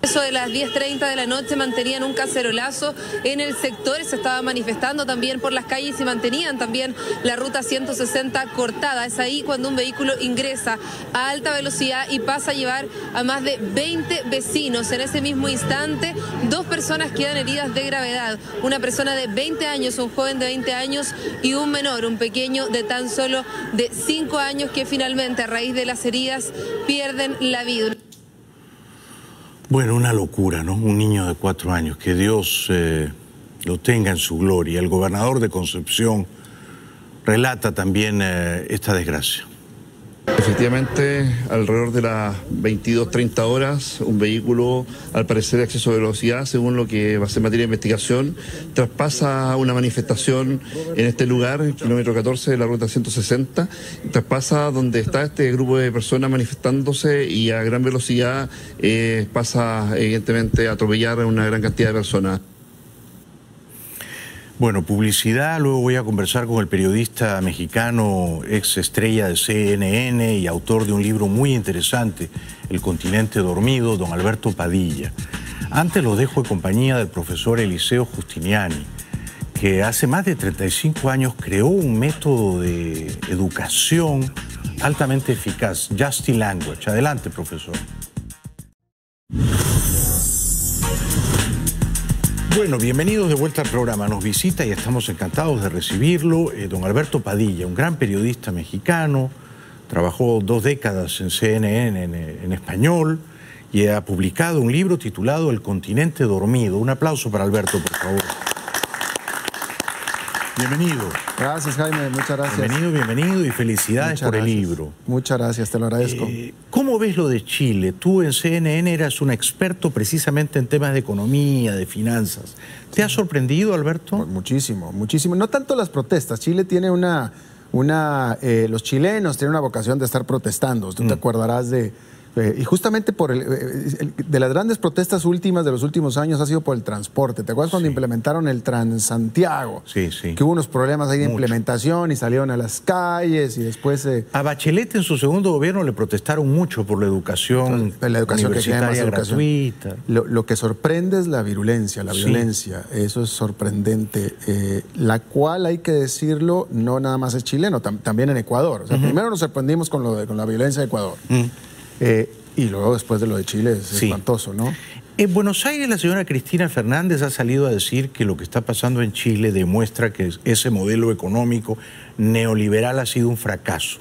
Eso de las 10.30 de la noche mantenían un cacerolazo en el sector, se estaba manifestando también por las calles y mantenían también la ruta 160 cortada. Es ahí cuando un vehículo ingresa a alta velocidad y pasa a llevar a más de 20 vecinos. En ese mismo instante, dos personas quedan heridas de gravedad. Una persona de 20 años, un joven de 20 años y un menor, un pequeño de tan solo de 5 años que finalmente a raíz de las heridas pierden la vida. Bueno, una locura, ¿no? Un niño de cuatro años, que Dios eh, lo tenga en su gloria. El gobernador de Concepción relata también eh, esta desgracia. Efectivamente, alrededor de las 22-30 horas, un vehículo, al parecer de exceso de velocidad, según lo que va a ser materia de investigación, traspasa una manifestación en este lugar, en kilómetro 14 de la ruta 160, traspasa donde está este grupo de personas manifestándose y a gran velocidad eh, pasa, evidentemente, a atropellar a una gran cantidad de personas. Bueno, publicidad, luego voy a conversar con el periodista mexicano, ex estrella de CNN y autor de un libro muy interesante, El continente dormido, don Alberto Padilla. Antes lo dejo en compañía del profesor Eliseo Justiniani, que hace más de 35 años creó un método de educación altamente eficaz, Justy Language. Adelante, profesor. Bueno, bienvenidos de vuelta al programa. Nos visita y estamos encantados de recibirlo eh, don Alberto Padilla, un gran periodista mexicano, trabajó dos décadas en CNN en, en español y ha publicado un libro titulado El continente dormido. Un aplauso para Alberto, por favor. Bienvenido. Gracias, Jaime. Muchas gracias. Bienvenido, bienvenido y felicidades Muchas por el libro. Muchas gracias, te lo agradezco. Eh, ¿Cómo ves lo de Chile? Tú en CNN eras un experto precisamente en temas de economía, de finanzas. ¿Te ha sorprendido, Alberto? Muchísimo, muchísimo. No tanto las protestas. Chile tiene una. una eh, los chilenos tienen una vocación de estar protestando. Tú te acordarás de. Eh, y justamente por el, eh, el- de las grandes protestas últimas de los últimos años ha sido por el transporte. ¿Te acuerdas cuando implementaron el Transantiago? Sí, sí. Que hubo unos problemas ahí de Mucho. implementación y salieron a las calles y después. eh, A Bachelet en su segundo gobierno le protestaron mucho por la educación, la educación que universitaria educación. gratuita. Lo, lo que sorprende es la virulencia, la Sí. violencia. Eso es sorprendente. eh, la cual, hay que decirlo, no nada más es chileno, tam- también en Ecuador. O sea, primero nos sorprendimos con, lo de- con la violencia de Ecuador. Eh, y luego después de lo de Chile es Sí. espantoso, ¿no? En Buenos Aires la señora Cristina Fernández ha salido a decir que lo que está pasando en Chile demuestra que ese modelo económico neoliberal ha sido un fracaso.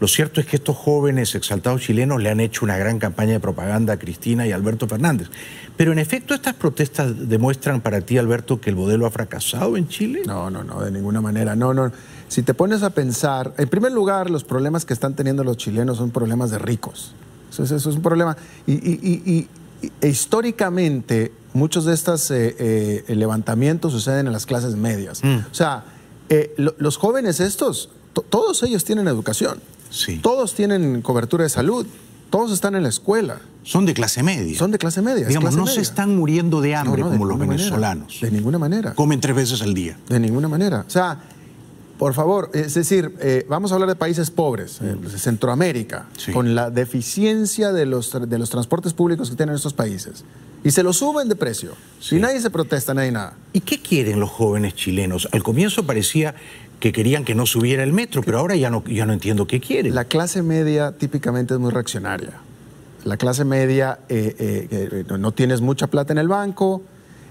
Lo cierto es que estos jóvenes exaltados chilenos le han hecho una gran campaña de propaganda a Cristina y a Alberto Fernández. Pero en efecto estas protestas demuestran para ti, Alberto, que el modelo ha fracasado en Chile. No, no, no, de ninguna manera. No, no. Si te pones a pensar, en primer lugar, los problemas que están teniendo los chilenos son problemas de ricos. Eso es, eso es un problema. Y, y- y- y- y- e históricamente, muchos de estos eh, eh, levantamientos suceden en las clases medias. O sea, eh, lo- los jóvenes estos, to- todos ellos tienen educación. Todos tienen cobertura de salud. Todos están en la escuela. Son de clase media. Son de clase media. Digamos, clase no se están muriendo de hambre No, no, de como los manera. venezolanos. De ninguna manera. Comen tres veces al día. De ninguna manera. O sea, por favor, es decir, eh, vamos a hablar de países pobres, eh, Centroamérica, con la deficiencia de los, de los transportes públicos que tienen estos países. Y se lo suben de precio. Y nadie se protesta, nadie nada. ¿Y qué quieren los jóvenes chilenos? Al comienzo parecía que querían que no subiera el metro, pero ahora ya no, ya no entiendo qué quieren. La clase media típicamente es muy reaccionaria. La clase media, eh, eh, no tienes mucha plata en el banco,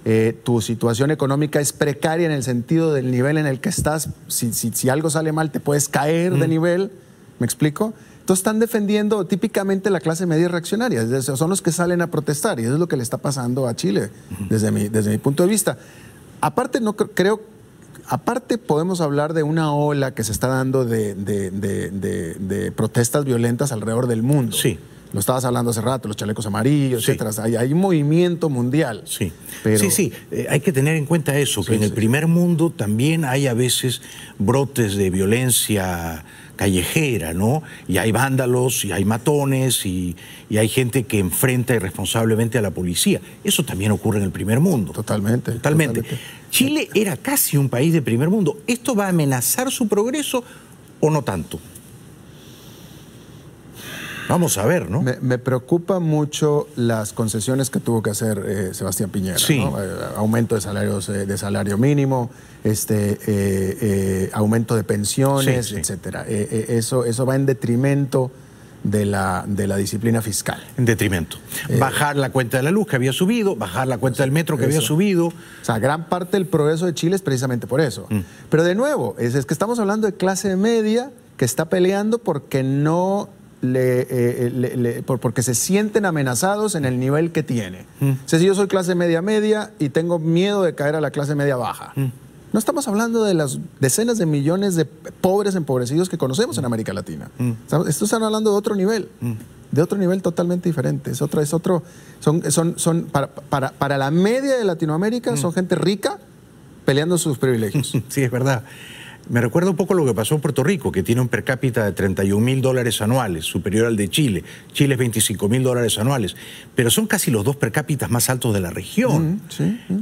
eh, tu situación económica es precaria en el sentido del nivel en el que estás. Si, si- si algo sale mal, te puedes caer de nivel. ¿Me explico? Entonces están defendiendo típicamente la clase media reaccionaria. Son los que salen a protestar y eso es lo que le está pasando a Chile desde, mi, desde mi punto de vista. Aparte, no cre- creo Aparte podemos hablar de una ola que se está dando de- de- de protestas violentas alrededor del mundo. Sí. Lo estabas hablando hace rato, los chalecos amarillos, etcétera. Hay, hay movimiento mundial. Sí. Pero- Sí, sí, eh, hay que tener en cuenta eso, que en el primer mundo también hay a veces brotes de violencia callejera, ¿no? Y hay vándalos, y hay matones, y, y hay gente que enfrenta irresponsablemente a la policía. Eso también ocurre en el primer mundo. Totalmente. Totalmente. Chile era casi un país de primer mundo. ¿Esto va a amenazar su progreso o no tanto? Vamos a ver, ¿no? Me, me preocupa mucho las concesiones que tuvo que hacer eh, Sebastián Piñera. Sí. ¿no? Eh, aumento de salarios eh, de salario mínimo, este, aumento de pensiones, Sí, sí. etcétera. Eso, eso va en detrimento de la, de la disciplina fiscal. En detrimento. Eh, bajar la cuenta de la luz que había subido, bajar la cuenta del metro que había subido. O sea, gran parte del progreso de Chile es precisamente por eso. Mm. Pero de nuevo, es, es que estamos hablando de clase media que está peleando porque no le, eh, le- le- por- porque se sienten amenazados en el nivel que tiene. Mm. O sea, si yo soy clase media media y tengo miedo de caer a la clase media baja. Mm. No estamos hablando de las decenas de millones de pobres empobrecidos que conocemos en América Latina. Mm. Estos están hablando de otro nivel, de otro nivel totalmente diferente. Es otro, es otro, son, son, son para, para, para la media de Latinoamérica son gente rica peleando sus privilegios. Sí, es verdad. Me recuerda un poco lo que pasó en Puerto Rico, que tiene un per cápita de 31 mil dólares anuales, superior al de Chile. Chile es 25 mil dólares anuales, pero son casi los dos per cápitas más altos de la región.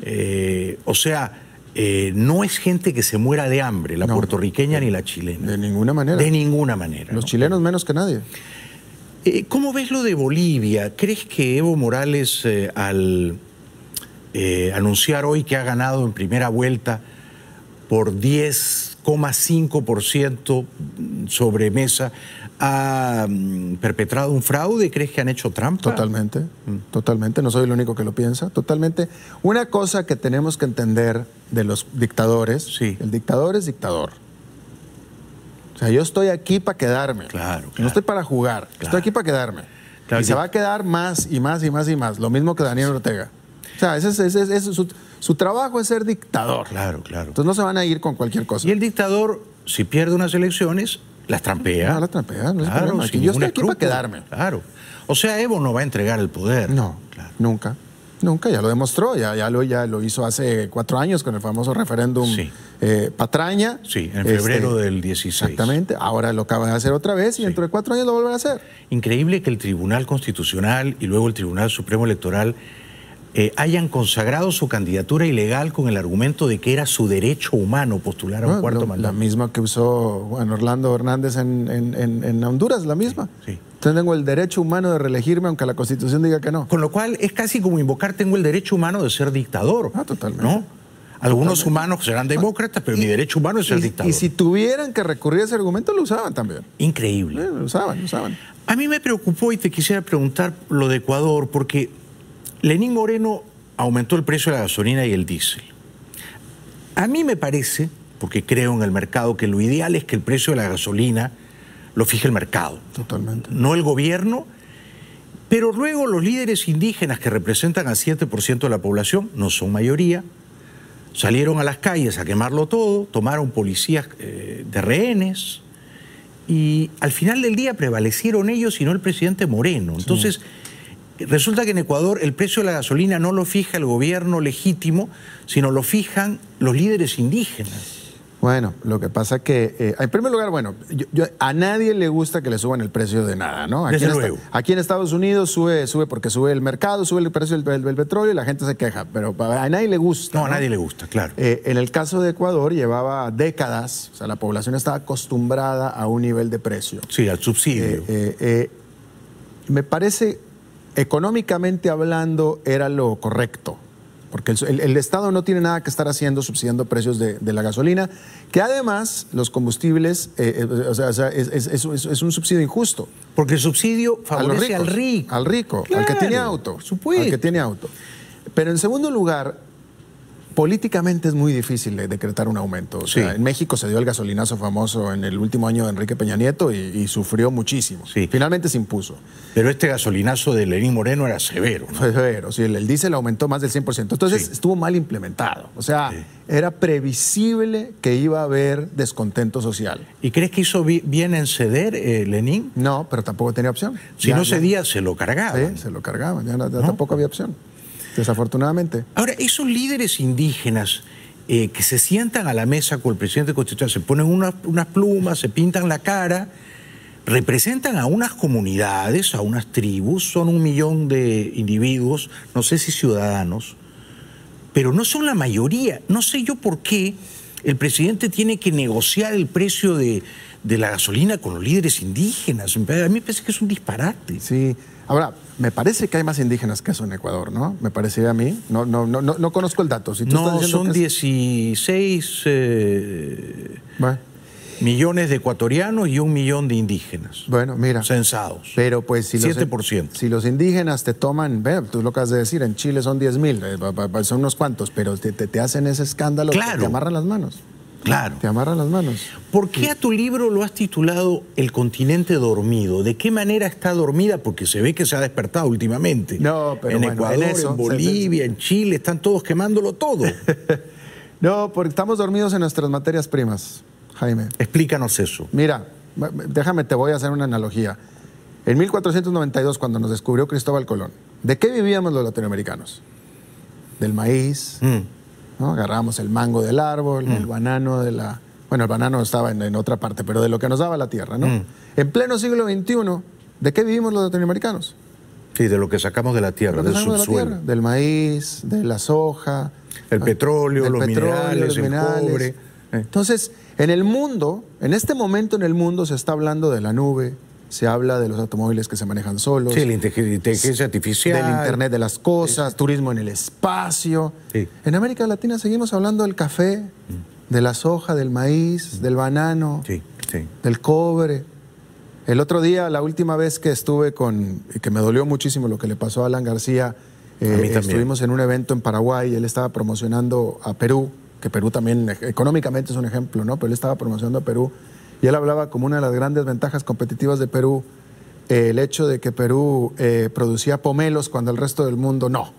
Eh, o sea, eh, no es gente que se muera de hambre, la puertorriqueña ni la chilena. De ninguna manera. De ninguna manera. Los chilenos menos que nadie. Eh, ¿Cómo ves lo de Bolivia? ¿Crees que Evo Morales, eh, al anunciar hoy que ha ganado en primera vuelta por 10,5% sobre mesa, ha mm, perpetrado un fraude? ¿Crees que han hecho trampa? Totalmente, totalmente. No soy el único que lo piensa. Totalmente. Una cosa que tenemos que entender de los dictadores, el dictador es dictador. O sea, yo estoy aquí para quedarme. Claro, No estoy para jugar. Estoy aquí para quedarme. Claro, y se va a quedar más y más y más y más. Lo mismo que Daniel Ortega. O sea, ese es, ese es- ese es su, su trabajo es ser dictador. Claro, claro. Entonces no se van a ir con cualquier cosa. Y el dictador, si pierde unas elecciones, las trampea. No, las trampea, no Claro, yo estoy aquí para quedarme. Claro. O sea, Evo no va a entregar el poder. No, nunca. Nunca, ya lo demostró, ya, ya, lo, ya lo hizo hace cuatro años con el famoso referéndum eh, Patraña. Sí, en febrero Este, del 16. Exactamente, ahora lo acaba de hacer otra vez y dentro de cuatro años lo volverá a hacer. Increíble que el Tribunal Constitucional y luego el Tribunal Supremo Electoral eh, hayan consagrado su candidatura ilegal con el argumento de que era su derecho humano postular a un No, cuarto lo- mandato. La misma que usó bueno, Orlando Hernández en, en- en- en Honduras, la misma. Entonces tengo el derecho humano de reelegirme aunque la Constitución diga que no. Con lo cual es casi como invocar tengo el derecho humano de ser dictador. Ah, totalmente. ¿no? Algunos humanos serán demócratas, pero mi derecho humano es ser Y, dictador. y si tuvieran que recurrir a ese argumento, lo usaban también. Increíble. Eh, lo usaban, lo usaban. A mí me preocupó y te quisiera preguntar lo de Ecuador, porque Lenín Moreno aumentó el precio de la gasolina y el diésel. A mí me parece, porque creo en el mercado, que lo ideal es que el precio de la gasolina lo fije el mercado. Totalmente. No el gobierno. Pero luego los líderes indígenas que representan al 7% de la población, no son mayoría, salieron a las calles a quemarlo todo, tomaron policías eh, de rehenes y al final del día prevalecieron ellos y no el presidente Moreno. Entonces, resulta que en Ecuador el precio de la gasolina no lo fija el gobierno legítimo, sino lo fijan los líderes indígenas. Bueno, lo que pasa que, eh, en primer lugar, bueno, yo- yo- a nadie le gusta que le suban el precio de nada, ¿no? Aquí, Desde en esta- luego. aquí en Estados Unidos sube, sube porque sube el mercado, sube el precio del, del- del petróleo y la gente se queja, pero a nadie le gusta. No, a nadie le gusta, claro. Eh, en el caso de Ecuador llevaba décadas, o sea, la población estaba acostumbrada a un nivel de precio. Sí, al subsidio. Eh, me parece, económicamente hablando, era lo correcto. Porque el, Estado no tiene nada que estar haciendo subsidiando precios de, de la gasolina, que además los combustibles, eh, eh, o sea, es, es- es- es- es un subsidio injusto. Porque el subsidio favorece ricos, al rico. Al rico, al que tiene auto. supuesto. Al que tiene auto. Pero en segundo lugar, políticamente es muy difícil de decretar un aumento. O sea, Sí. en México se dio el gasolinazo famoso en el último año de Enrique Peña Nieto y, y sufrió muchísimo. Finalmente se impuso. Pero este gasolinazo de Lenín Moreno era severo. ¿no? Fue severo, sí, el, el diésel aumentó más del 100%. Entonces estuvo mal implementado. O sea, era previsible que iba a haber descontento social. ¿Y crees que hizo bi- bien en ceder eh, Lenín? No, pero tampoco tenía opción. Si Ya- no ya- cedía, se lo cargaban. Sí, se lo cargaban, ya, no- ya tampoco había opción. Desafortunadamente. Ahora, esos líderes indígenas eh, que se sientan a la mesa con el presidente constitucional, se ponen unas, unas plumas, se pintan la cara, representan a unas comunidades, a unas tribus, son un millón de individuos, no sé si ciudadanos, pero no son la mayoría. No sé yo por qué el presidente tiene que negociar el precio de, de la gasolina con los líderes indígenas. A mí me parece que es un disparate. Sí. Ahora, me parece que hay más indígenas que eso en Ecuador, ¿no? Me parecía a mí. No, no, no, no, no conozco el dato. Si tú estás No, son que es- 16 eh, millones de ecuatorianos y un millón de indígenas. Bueno, mira. Censados. Pero pues si los, 7%. si los indígenas te toman, ve, tú lo acabas de decir, en Chile son 10 mil, eh, son unos cuantos, pero te, te- te hacen ese escándalo, Claro. te amarran las manos. Claro. Te amarran las manos. ¿Por qué a tu libro lo has titulado El continente dormido? ¿De qué manera está dormida? Porque se ve que se ha despertado últimamente. No, pero en bueno, Ecuador, en eso, Bolivia, en Chile, están todos quemándolo todo. No, porque estamos dormidos en nuestras materias primas, Jaime. Explícanos eso. Mira, déjame, te voy a hacer una analogía. En 1492, cuando nos descubrió Cristóbal Colón, ¿de qué vivíamos los latinoamericanos? Del maíz, ¿no? Agarrábamos el mango del árbol, el banano de la... Bueno, el banano estaba en, en otra parte, pero de lo que nos daba la tierra, ¿no? Mm. En pleno siglo XXI, ¿de qué vivimos los latinoamericanos? Sí, de lo que sacamos de la tierra, del de subsuelo. tierra, del maíz, de la soja. El ¿no? petróleo, los minerales, el cobre. Eh. Entonces, en el mundo, en este momento en el mundo se está hablando de la nube, se habla de los automóviles que se manejan solos. Sí, la inteligencia artificial. Del Internet de las cosas, turismo en el espacio. En América Latina seguimos hablando del café, de la soja, del maíz, del banano, del cobre. El otro día, la última vez que estuve con, que me dolió muchísimo lo que le pasó a Alan García, eh, A estuvimos en un evento en Paraguay, él estaba promocionando a Perú, que Perú también económicamente es un ejemplo, ¿no? Pero él estaba promocionando a Perú y él hablaba como una de las grandes ventajas competitivas de Perú, eh, el hecho de que Perú eh, producía pomelos cuando el resto del mundo no,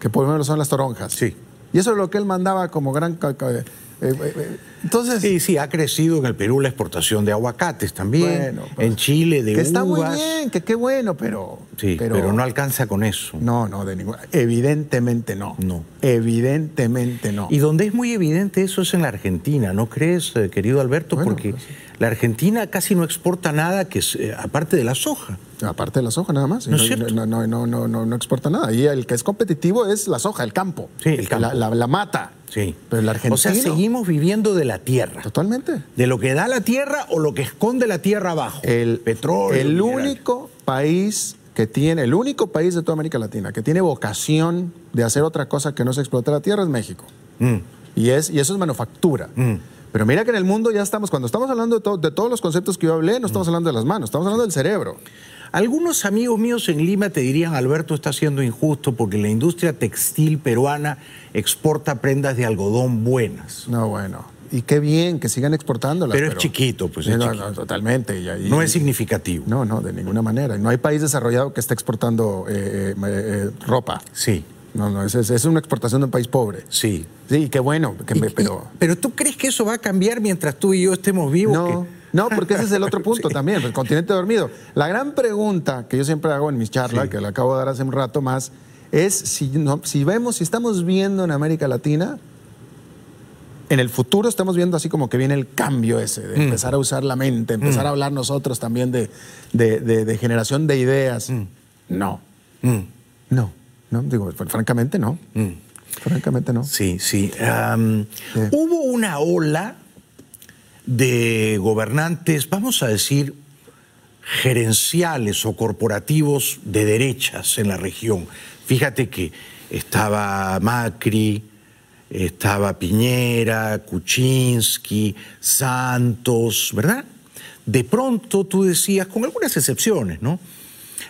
que pomelos son las toronjas. Sí. Y eso es lo que él mandaba como gran... eh, eh, eh, entonces... Sí, sí, ha crecido en el Perú la exportación de aguacates también. Bueno, pues, en Chile de que está muy bien, que qué bueno, pero... Sí, pero, pero- no alcanza con eso. No, no, de ninguna... Evidentemente no. No. Evidentemente no. Y donde es muy evidente eso es en la Argentina, ¿no crees, querido Alberto? Porque pues la Argentina casi no exporta nada que es, aparte de la soja. Aparte de la soja nada más. ¿No es no, cierto? no, no, no, no, no, no exporta nada. Y el que es competitivo es la soja, el campo. Sí, el campo. La, la- la mata. Sí. Pero el argentino... O sea, seguimos viviendo de la tierra. Totalmente. De lo que da la tierra o lo que esconde la tierra abajo. El petróleo. El mineral. único país que tiene, el único país de toda América Latina que tiene vocación de hacer otra cosa que no se explotar la tierra es México. Mm, Y, es, y eso es manufactura. Pero mira que en el mundo ya estamos, cuando estamos hablando de, to- de todos los conceptos que yo hablé, no estamos hablando de las manos, estamos hablando del cerebro. Algunos amigos míos en Lima te dirían, Alberto está siendo injusto porque la industria textil peruana exporta prendas de algodón buenas. No, bueno. Y qué bien que sigan exportándolas. Pero es chiquito, pues, es no, chiquito. no, totalmente. y ahí- No es significativo. No, no, de ninguna manera. No hay país desarrollado que esté exportando eh, eh, eh, ropa. Sí. No, no, es, es- una exportación de un país pobre. Sí. Sí, qué bueno. que pero Pero tú crees que eso va a cambiar mientras tú y yo estemos vivos? no, Que- no, porque ese es el otro punto también, el continente dormido. La gran pregunta que yo siempre hago en mis charlas, que la acabo de dar hace un rato más, es si, no- si vemos, si estamos viendo en América Latina en el futuro estamos viendo así como que viene el cambio ese, de Mm. empezar a usar la mente, empezar Mm. a hablar nosotros también de, de- de- de generación de ideas. No, Mm. no, no, digo, fr- francamente no. Francamente no. Sí, sí. Hubo una ola de gobernantes, vamos a decir, gerenciales o corporativos de derechas en la región. Fíjate que estaba Macri, estaba Piñera, Kuczynski, Santos, ¿verdad? De pronto tú decías, con algunas excepciones, ¿no?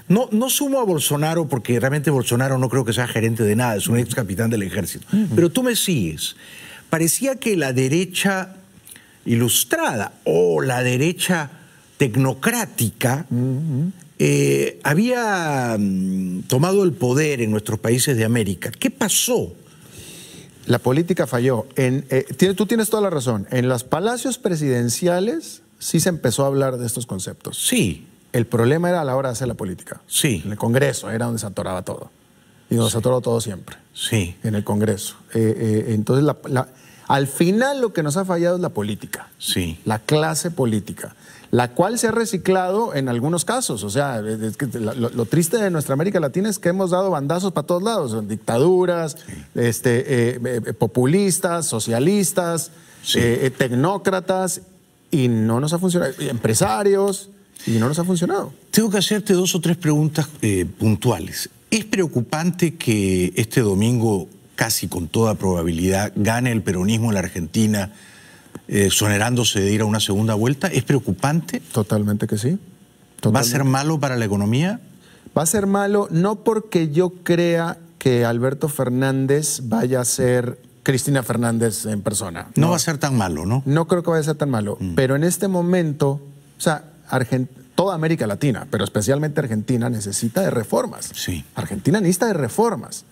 No, no sumo a Bolsonaro porque realmente Bolsonaro no creo que sea gerente de nada, es un ex capitán del ejército. Pero tú me sigues. Parecía que la derecha ilustrada o la derecha tecnocrática eh, había mm, tomado el poder en nuestros países de América. ¿Qué pasó? La política falló. En, eh, tú tienes toda la razón. En los palacios presidenciales sí se empezó a hablar de estos conceptos. Sí. El problema era a la hora de hacer la política. Sí. En el Congreso era donde se atoraba todo. Y donde se atoró todo siempre. Sí. En el Congreso. Eh, eh, entonces, la- la- al final lo que nos ha fallado es la política. Sí. La clase política. La cual se ha reciclado en algunos casos. O sea, es que la- lo, lo triste de nuestra América Latina es que hemos dado bandazos para todos lados. Son dictaduras, este, eh, eh, populistas, socialistas, eh, eh, tecnócratas, y no nos ha funcionado. Empresarios, y no nos ha funcionado. Tengo que hacerte dos o tres preguntas puntuales. ¿Es preocupante que este domingo, casi con toda probabilidad, gane el peronismo en la Argentina, eh, sonerándose de ir a una segunda vuelta? ¿Es preocupante? Totalmente que sí. ¿Va a ser malo para la economía? Va a ser malo no porque yo crea que Alberto Fernández vaya a ser Cristina Fernández en persona. No, va a ser tan malo, ¿no? No creo que vaya a ser tan malo. Pero en este momento, o sea, toda América Latina, pero especialmente Argentina, necesita de reformas. Sí. Argentina necesita de reformas.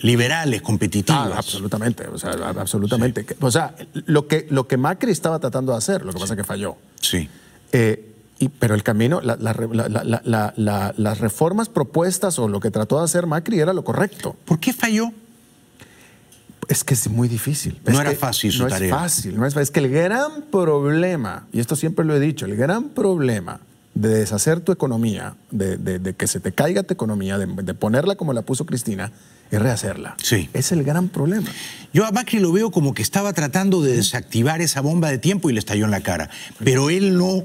Liberales, competitivas. Ah, absolutamente, o sea, absolutamente. O sea, lo que, lo que Macri estaba tratando de hacer, lo que pasa es que falló. Sí. Eh, y- pero el camino, la- la la- las reformas propuestas o lo que trató de hacer Macri era lo correcto. ¿Por qué falló? Es que es muy difícil. No Es era fácil su no tarea. es fácil, no es fácil. Es que el gran problema, y esto siempre lo he dicho, el gran problema de deshacer tu economía, de, de- de que se te caiga tu economía, de, de ponerla como la puso Cristina, es rehacerla. Sí. Es el gran problema. Yo a Macri lo veo como que estaba tratando de desactivar esa bomba de tiempo y le estalló en la cara. Pero él no,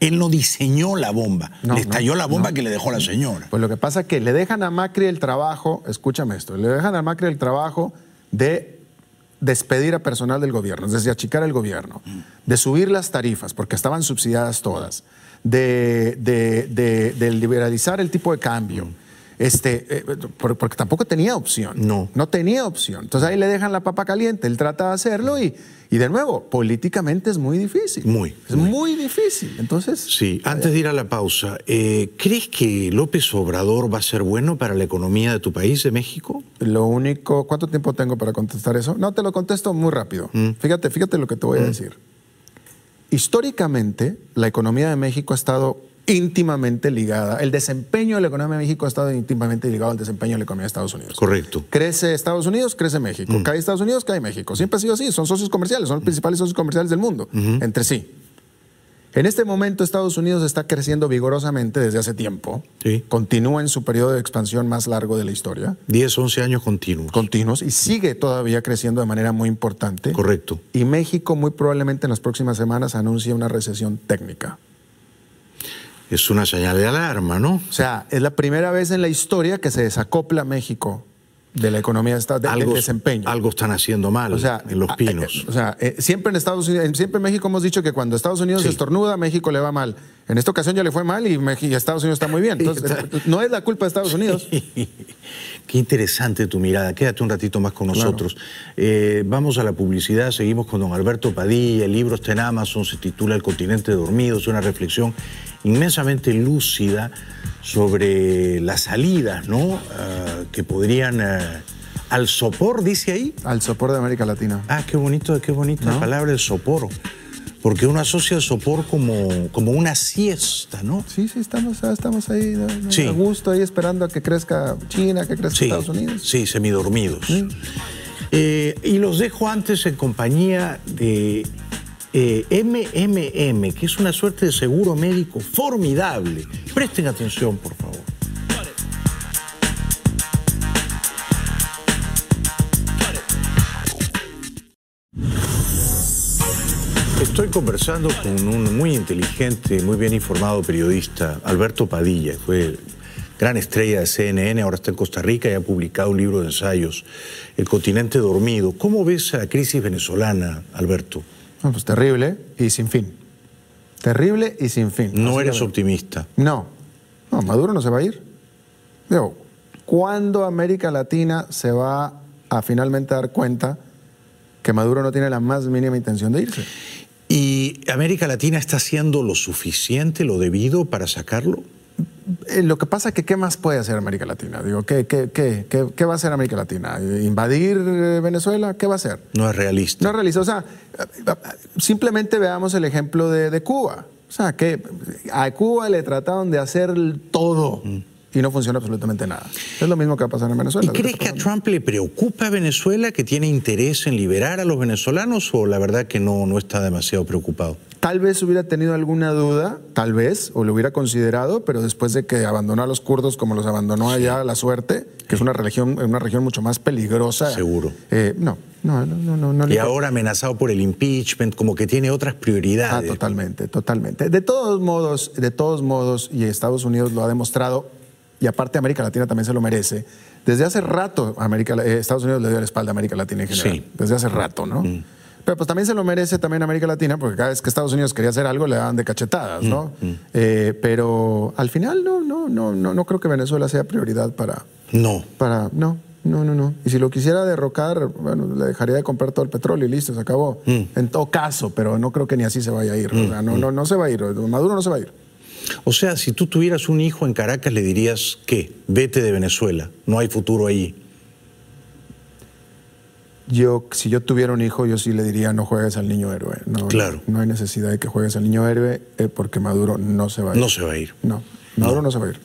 él no diseñó la bomba. No, le estalló no, la bomba no. que le dejó la señora. Pues lo que pasa es que le dejan a Macri el trabajo, escúchame esto, le dejan a Macri el trabajo de despedir a personal del gobierno, es decir, achicar el gobierno, de subir las tarifas, porque estaban subsidiadas todas, de, de- de- de liberalizar el tipo de cambio. Este, eh, por- porque tampoco tenía opción. No. No tenía opción. Entonces ahí le dejan la papa caliente, él trata de hacerlo y, y de nuevo, políticamente es muy difícil. Muy, Es muy, difícil. Entonces, Sí, antes de ir a la pausa, eh, ¿crees que López Obrador va a ser bueno para la economía de tu país, de México? Lo único, ¿cuánto tiempo tengo para contestar eso? No, te lo contesto muy rápido. Fíjate, fíjate lo que te voy a decir. Históricamente, la economía de México ha estado íntimamente ligada, el desempeño de la economía de México ha estado íntimamente ligado al desempeño de la economía de Estados Unidos. Correcto. Crece Estados Unidos, crece México. Cae Estados Unidos, cae México. Siempre ha sido así. Son socios comerciales, son los principales socios comerciales del mundo, entre sí. En este momento Estados Unidos está creciendo vigorosamente desde hace tiempo. Sí. Continúa en su periodo de expansión más largo de la historia. 10, 11 años continuos. Continuos y sigue todavía creciendo de manera muy importante. Correcto. Y México muy probablemente en las próximas semanas anuncia una recesión técnica. Es una señal de alarma, ¿no? O sea, es la primera vez en la historia que se desacopla México de la economía de Estados de- del Algo, desempeño. algo están haciendo mal O sea, en Los Pinos. O sea, eh, siempre en Estados Unidos, siempre en México hemos dicho que cuando Estados Unidos Sí. estornuda, México le va mal. En esta ocasión ya le fue mal y Estados Unidos está muy bien. Entonces, eh, no es la culpa de Estados Unidos. Qué interesante tu mirada. Quédate un ratito más con nosotros. Eh, vamos a la publicidad. Seguimos con don Alberto Padilla. El libro está en Amazon. Se titula El continente dormido. Es una reflexión inmensamente lúcida sobre las salidas, ¿no? Ah, que podrían. ah, al sopor, dice ahí. Al sopor de América Latina. Ah, qué bonito, qué bonita la palabra el sopor. Porque uno asocia el sopor como, como una siesta, ¿no? Sí, sí, estamos, estamos ahí de- Sí. a gusto, ahí esperando a que crezca China, que crezca Sí, Estados Unidos. sí, semidormidos. Eh, y los dejo antes en compañía de MMM, que es una suerte de seguro médico formidable. Presten atención, por favor. Estoy conversando con un muy inteligente, muy bien informado periodista, Alberto Padilla. Fue gran estrella de CNN, ahora está en Costa Rica y ha publicado un libro de ensayos, El continente dormido. ¿Cómo ves la crisis venezolana, Alberto? No, pues terrible y sin fin. Terrible y sin fin. No eres optimista. No. No, Maduro no se va a ir. Digo, ¿cuándo América Latina se va a finalmente dar cuenta que Maduro no tiene la más mínima intención de irse? ¿Y América Latina está haciendo lo suficiente, lo debido para sacarlo? Eh, Lo que pasa es que ¿qué más puede hacer América Latina? Digo, ¿qué, qué, qué, qué- qué va a hacer América Latina? ¿Invadir eh, Venezuela? ¿Qué va a hacer? No es realista. No es realista. O sea, eh, simplemente veamos el ejemplo de, de Cuba. O sea, que a Cuba le trataron de hacer todo y no funciona absolutamente nada. Es lo mismo que va a pasar en Venezuela. ¿Y crees que a Trump le preocupa Venezuela, que tiene interés en liberar a los venezolanos o la verdad que no, no está demasiado preocupado? Tal vez hubiera tenido alguna duda, tal vez, o lo hubiera considerado, pero después de que abandonó a los kurdos como los abandonó allá la suerte, que es una región, una región mucho más peligrosa. Seguro. eh, no, no, no, no, no. Y ahora amenazado por el impeachment, como que tiene otras prioridades. Ah, totalmente, totalmente. De todos modos, de todos modos, y Estados Unidos lo ha demostrado, y aparte América Latina también se lo merece. Desde hace rato América, eh, Estados Unidos le dio la espalda a América Latina en general. Sí. Mm. Desde hace rato, ¿no? Pero pues también se lo merece también América Latina, porque cada vez que Estados Unidos quería hacer algo le daban de cachetadas, ¿no? Mm, Eh, pero al final no, no, no, no, no creo que Venezuela sea prioridad para, No. para, no, no, no, no. Y si lo quisiera derrocar, bueno, le dejaría de comprar todo el petróleo y listo, se acabó. Mm. En todo caso, pero no creo que ni así se vaya a ir. O sea, no, no, no se va a ir. Maduro no se va a ir. O sea, si tú tuvieras un hijo en Caracas, le dirías que vete de Venezuela, no hay futuro ahí. Yo, si yo tuviera un hijo, yo sí le diría no juegues al niño héroe. No, Claro. No, no hay necesidad de que juegues al niño héroe eh, porque Maduro no se va a ir. No se va a ir. No, Maduro no, se va a ir.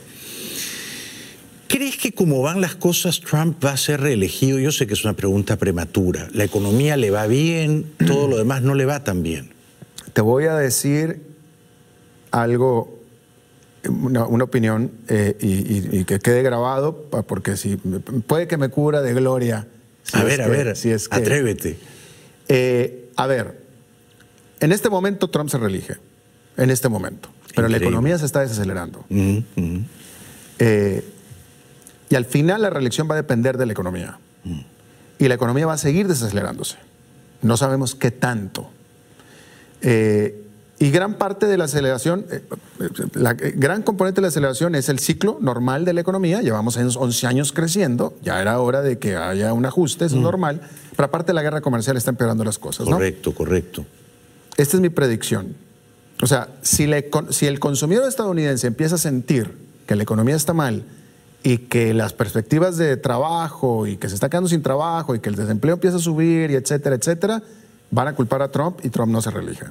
¿Crees que como van las cosas, Trump va a ser reelegido? Yo sé que es una pregunta prematura. La economía le va bien, todo lo demás no le va tan bien. Te voy a decir algo, una, una opinión eh, y, y- y que quede grabado, porque si puede que me cubra de gloria. si a ver, a ver, si es que- atrévete. Eh, a ver, en este momento Trump se reelige, en este momento, pero la economía se está desacelerando. Ujú, ujú. Eh, y al final la reelección va a depender de la economía. Y la economía va a seguir desacelerándose. No sabemos qué tanto. Eh, y gran parte de la aceleración, eh, eh, la eh, gran componente de la aceleración es el ciclo normal de la economía. Llevamos en 11 años creciendo, ya era hora de que haya un ajuste, eso es normal. Pero aparte de la guerra comercial está empeorando las cosas. ¿no? Correcto, correcto. Esta es mi predicción. O sea, si, el consumidor estadounidense empieza a sentir que la economía está mal y que las perspectivas de trabajo y que se está quedando sin trabajo y que el desempleo empieza a subir y etcétera, etcétera, van a culpar a Trump y Trump no se reelige.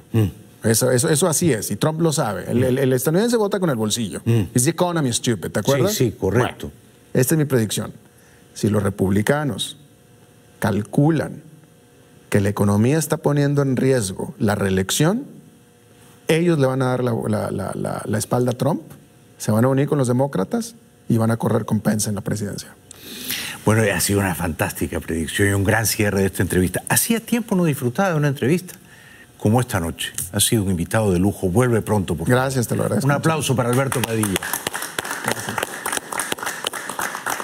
Eso, eso, eso así es, y Trump lo sabe. El, el- el estadounidense vota con el bolsillo. It's the economy stupid, ¿te acuerdas? Sí, sí, correcto. Bueno, esta es mi predicción. Si los republicanos calculan que la economía está poniendo en riesgo la reelección, ellos le van a dar la, la- la- la- la espalda a Trump, se van a unir con los demócratas y van a correr con Pence en la presidencia. Bueno, ha sido una fantástica predicción y un gran cierre de esta entrevista. Hacía tiempo no disfrutaba de una entrevista como esta noche. Ha sido un invitado de lujo. Vuelve pronto, por favor. Gracias, te lo agradezco. Un aplauso para Alberto Padilla.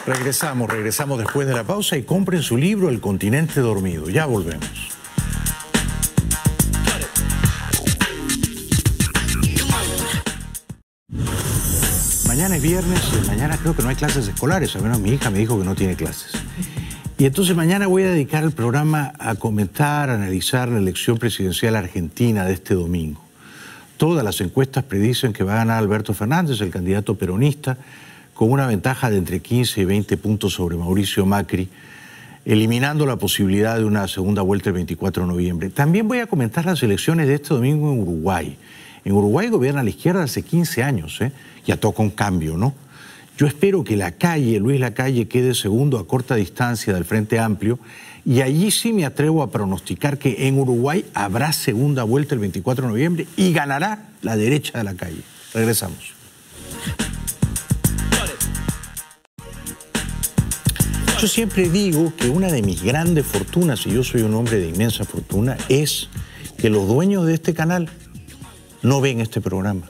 Regresamos, regresamos después de la pausa y compren su libro El continente dormido. Ya volvemos. Mañana es viernes y mañana creo que no hay clases escolares, al menos mi hija me dijo que no tiene clases. Y entonces mañana voy a dedicar el programa a comentar, a analizar la elección presidencial argentina de este domingo. Todas las encuestas predicen que va a ganar Alberto Fernández, el candidato peronista, con una ventaja de entre 15 y 20 puntos sobre Mauricio Macri, eliminando la posibilidad de una segunda vuelta el 24 de noviembre. También voy a comentar las elecciones de este domingo en Uruguay. En Uruguay gobierna la izquierda hace 15 años, ¿eh? ya toca un cambio, ¿no? Yo espero que la calle, Luis Lacalle, quede segundo a corta distancia del Frente Amplio y allí sí me atrevo a pronosticar que en Uruguay habrá segunda vuelta el 24 de noviembre y ganará la derecha de la calle. Regresamos. Yo siempre digo que una de mis grandes fortunas, y yo soy un hombre de inmensa fortuna, es que los dueños de este canal no ven este programa.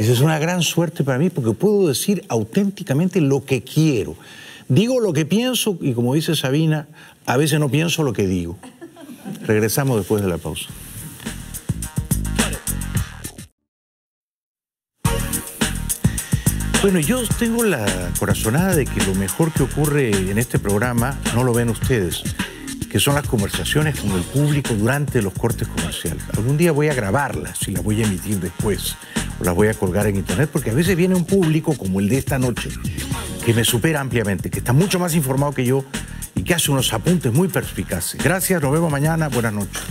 Esa es una gran suerte para mí porque puedo decir auténticamente lo que quiero. Digo lo que pienso y como dice Sabina, a veces no pienso lo que digo. Regresamos después de la pausa. Bueno, yo tengo la corazonada de que lo mejor que ocurre en este programa no lo ven ustedes, que son las conversaciones con el público durante los cortes comerciales. Algún día voy a grabarlas y las voy a emitir después o las voy a colgar en internet porque a veces viene un público como el de esta noche que me supera ampliamente, que está mucho más informado que yo y que hace unos apuntes muy perspicaces. Gracias, nos vemos mañana, buenas noches.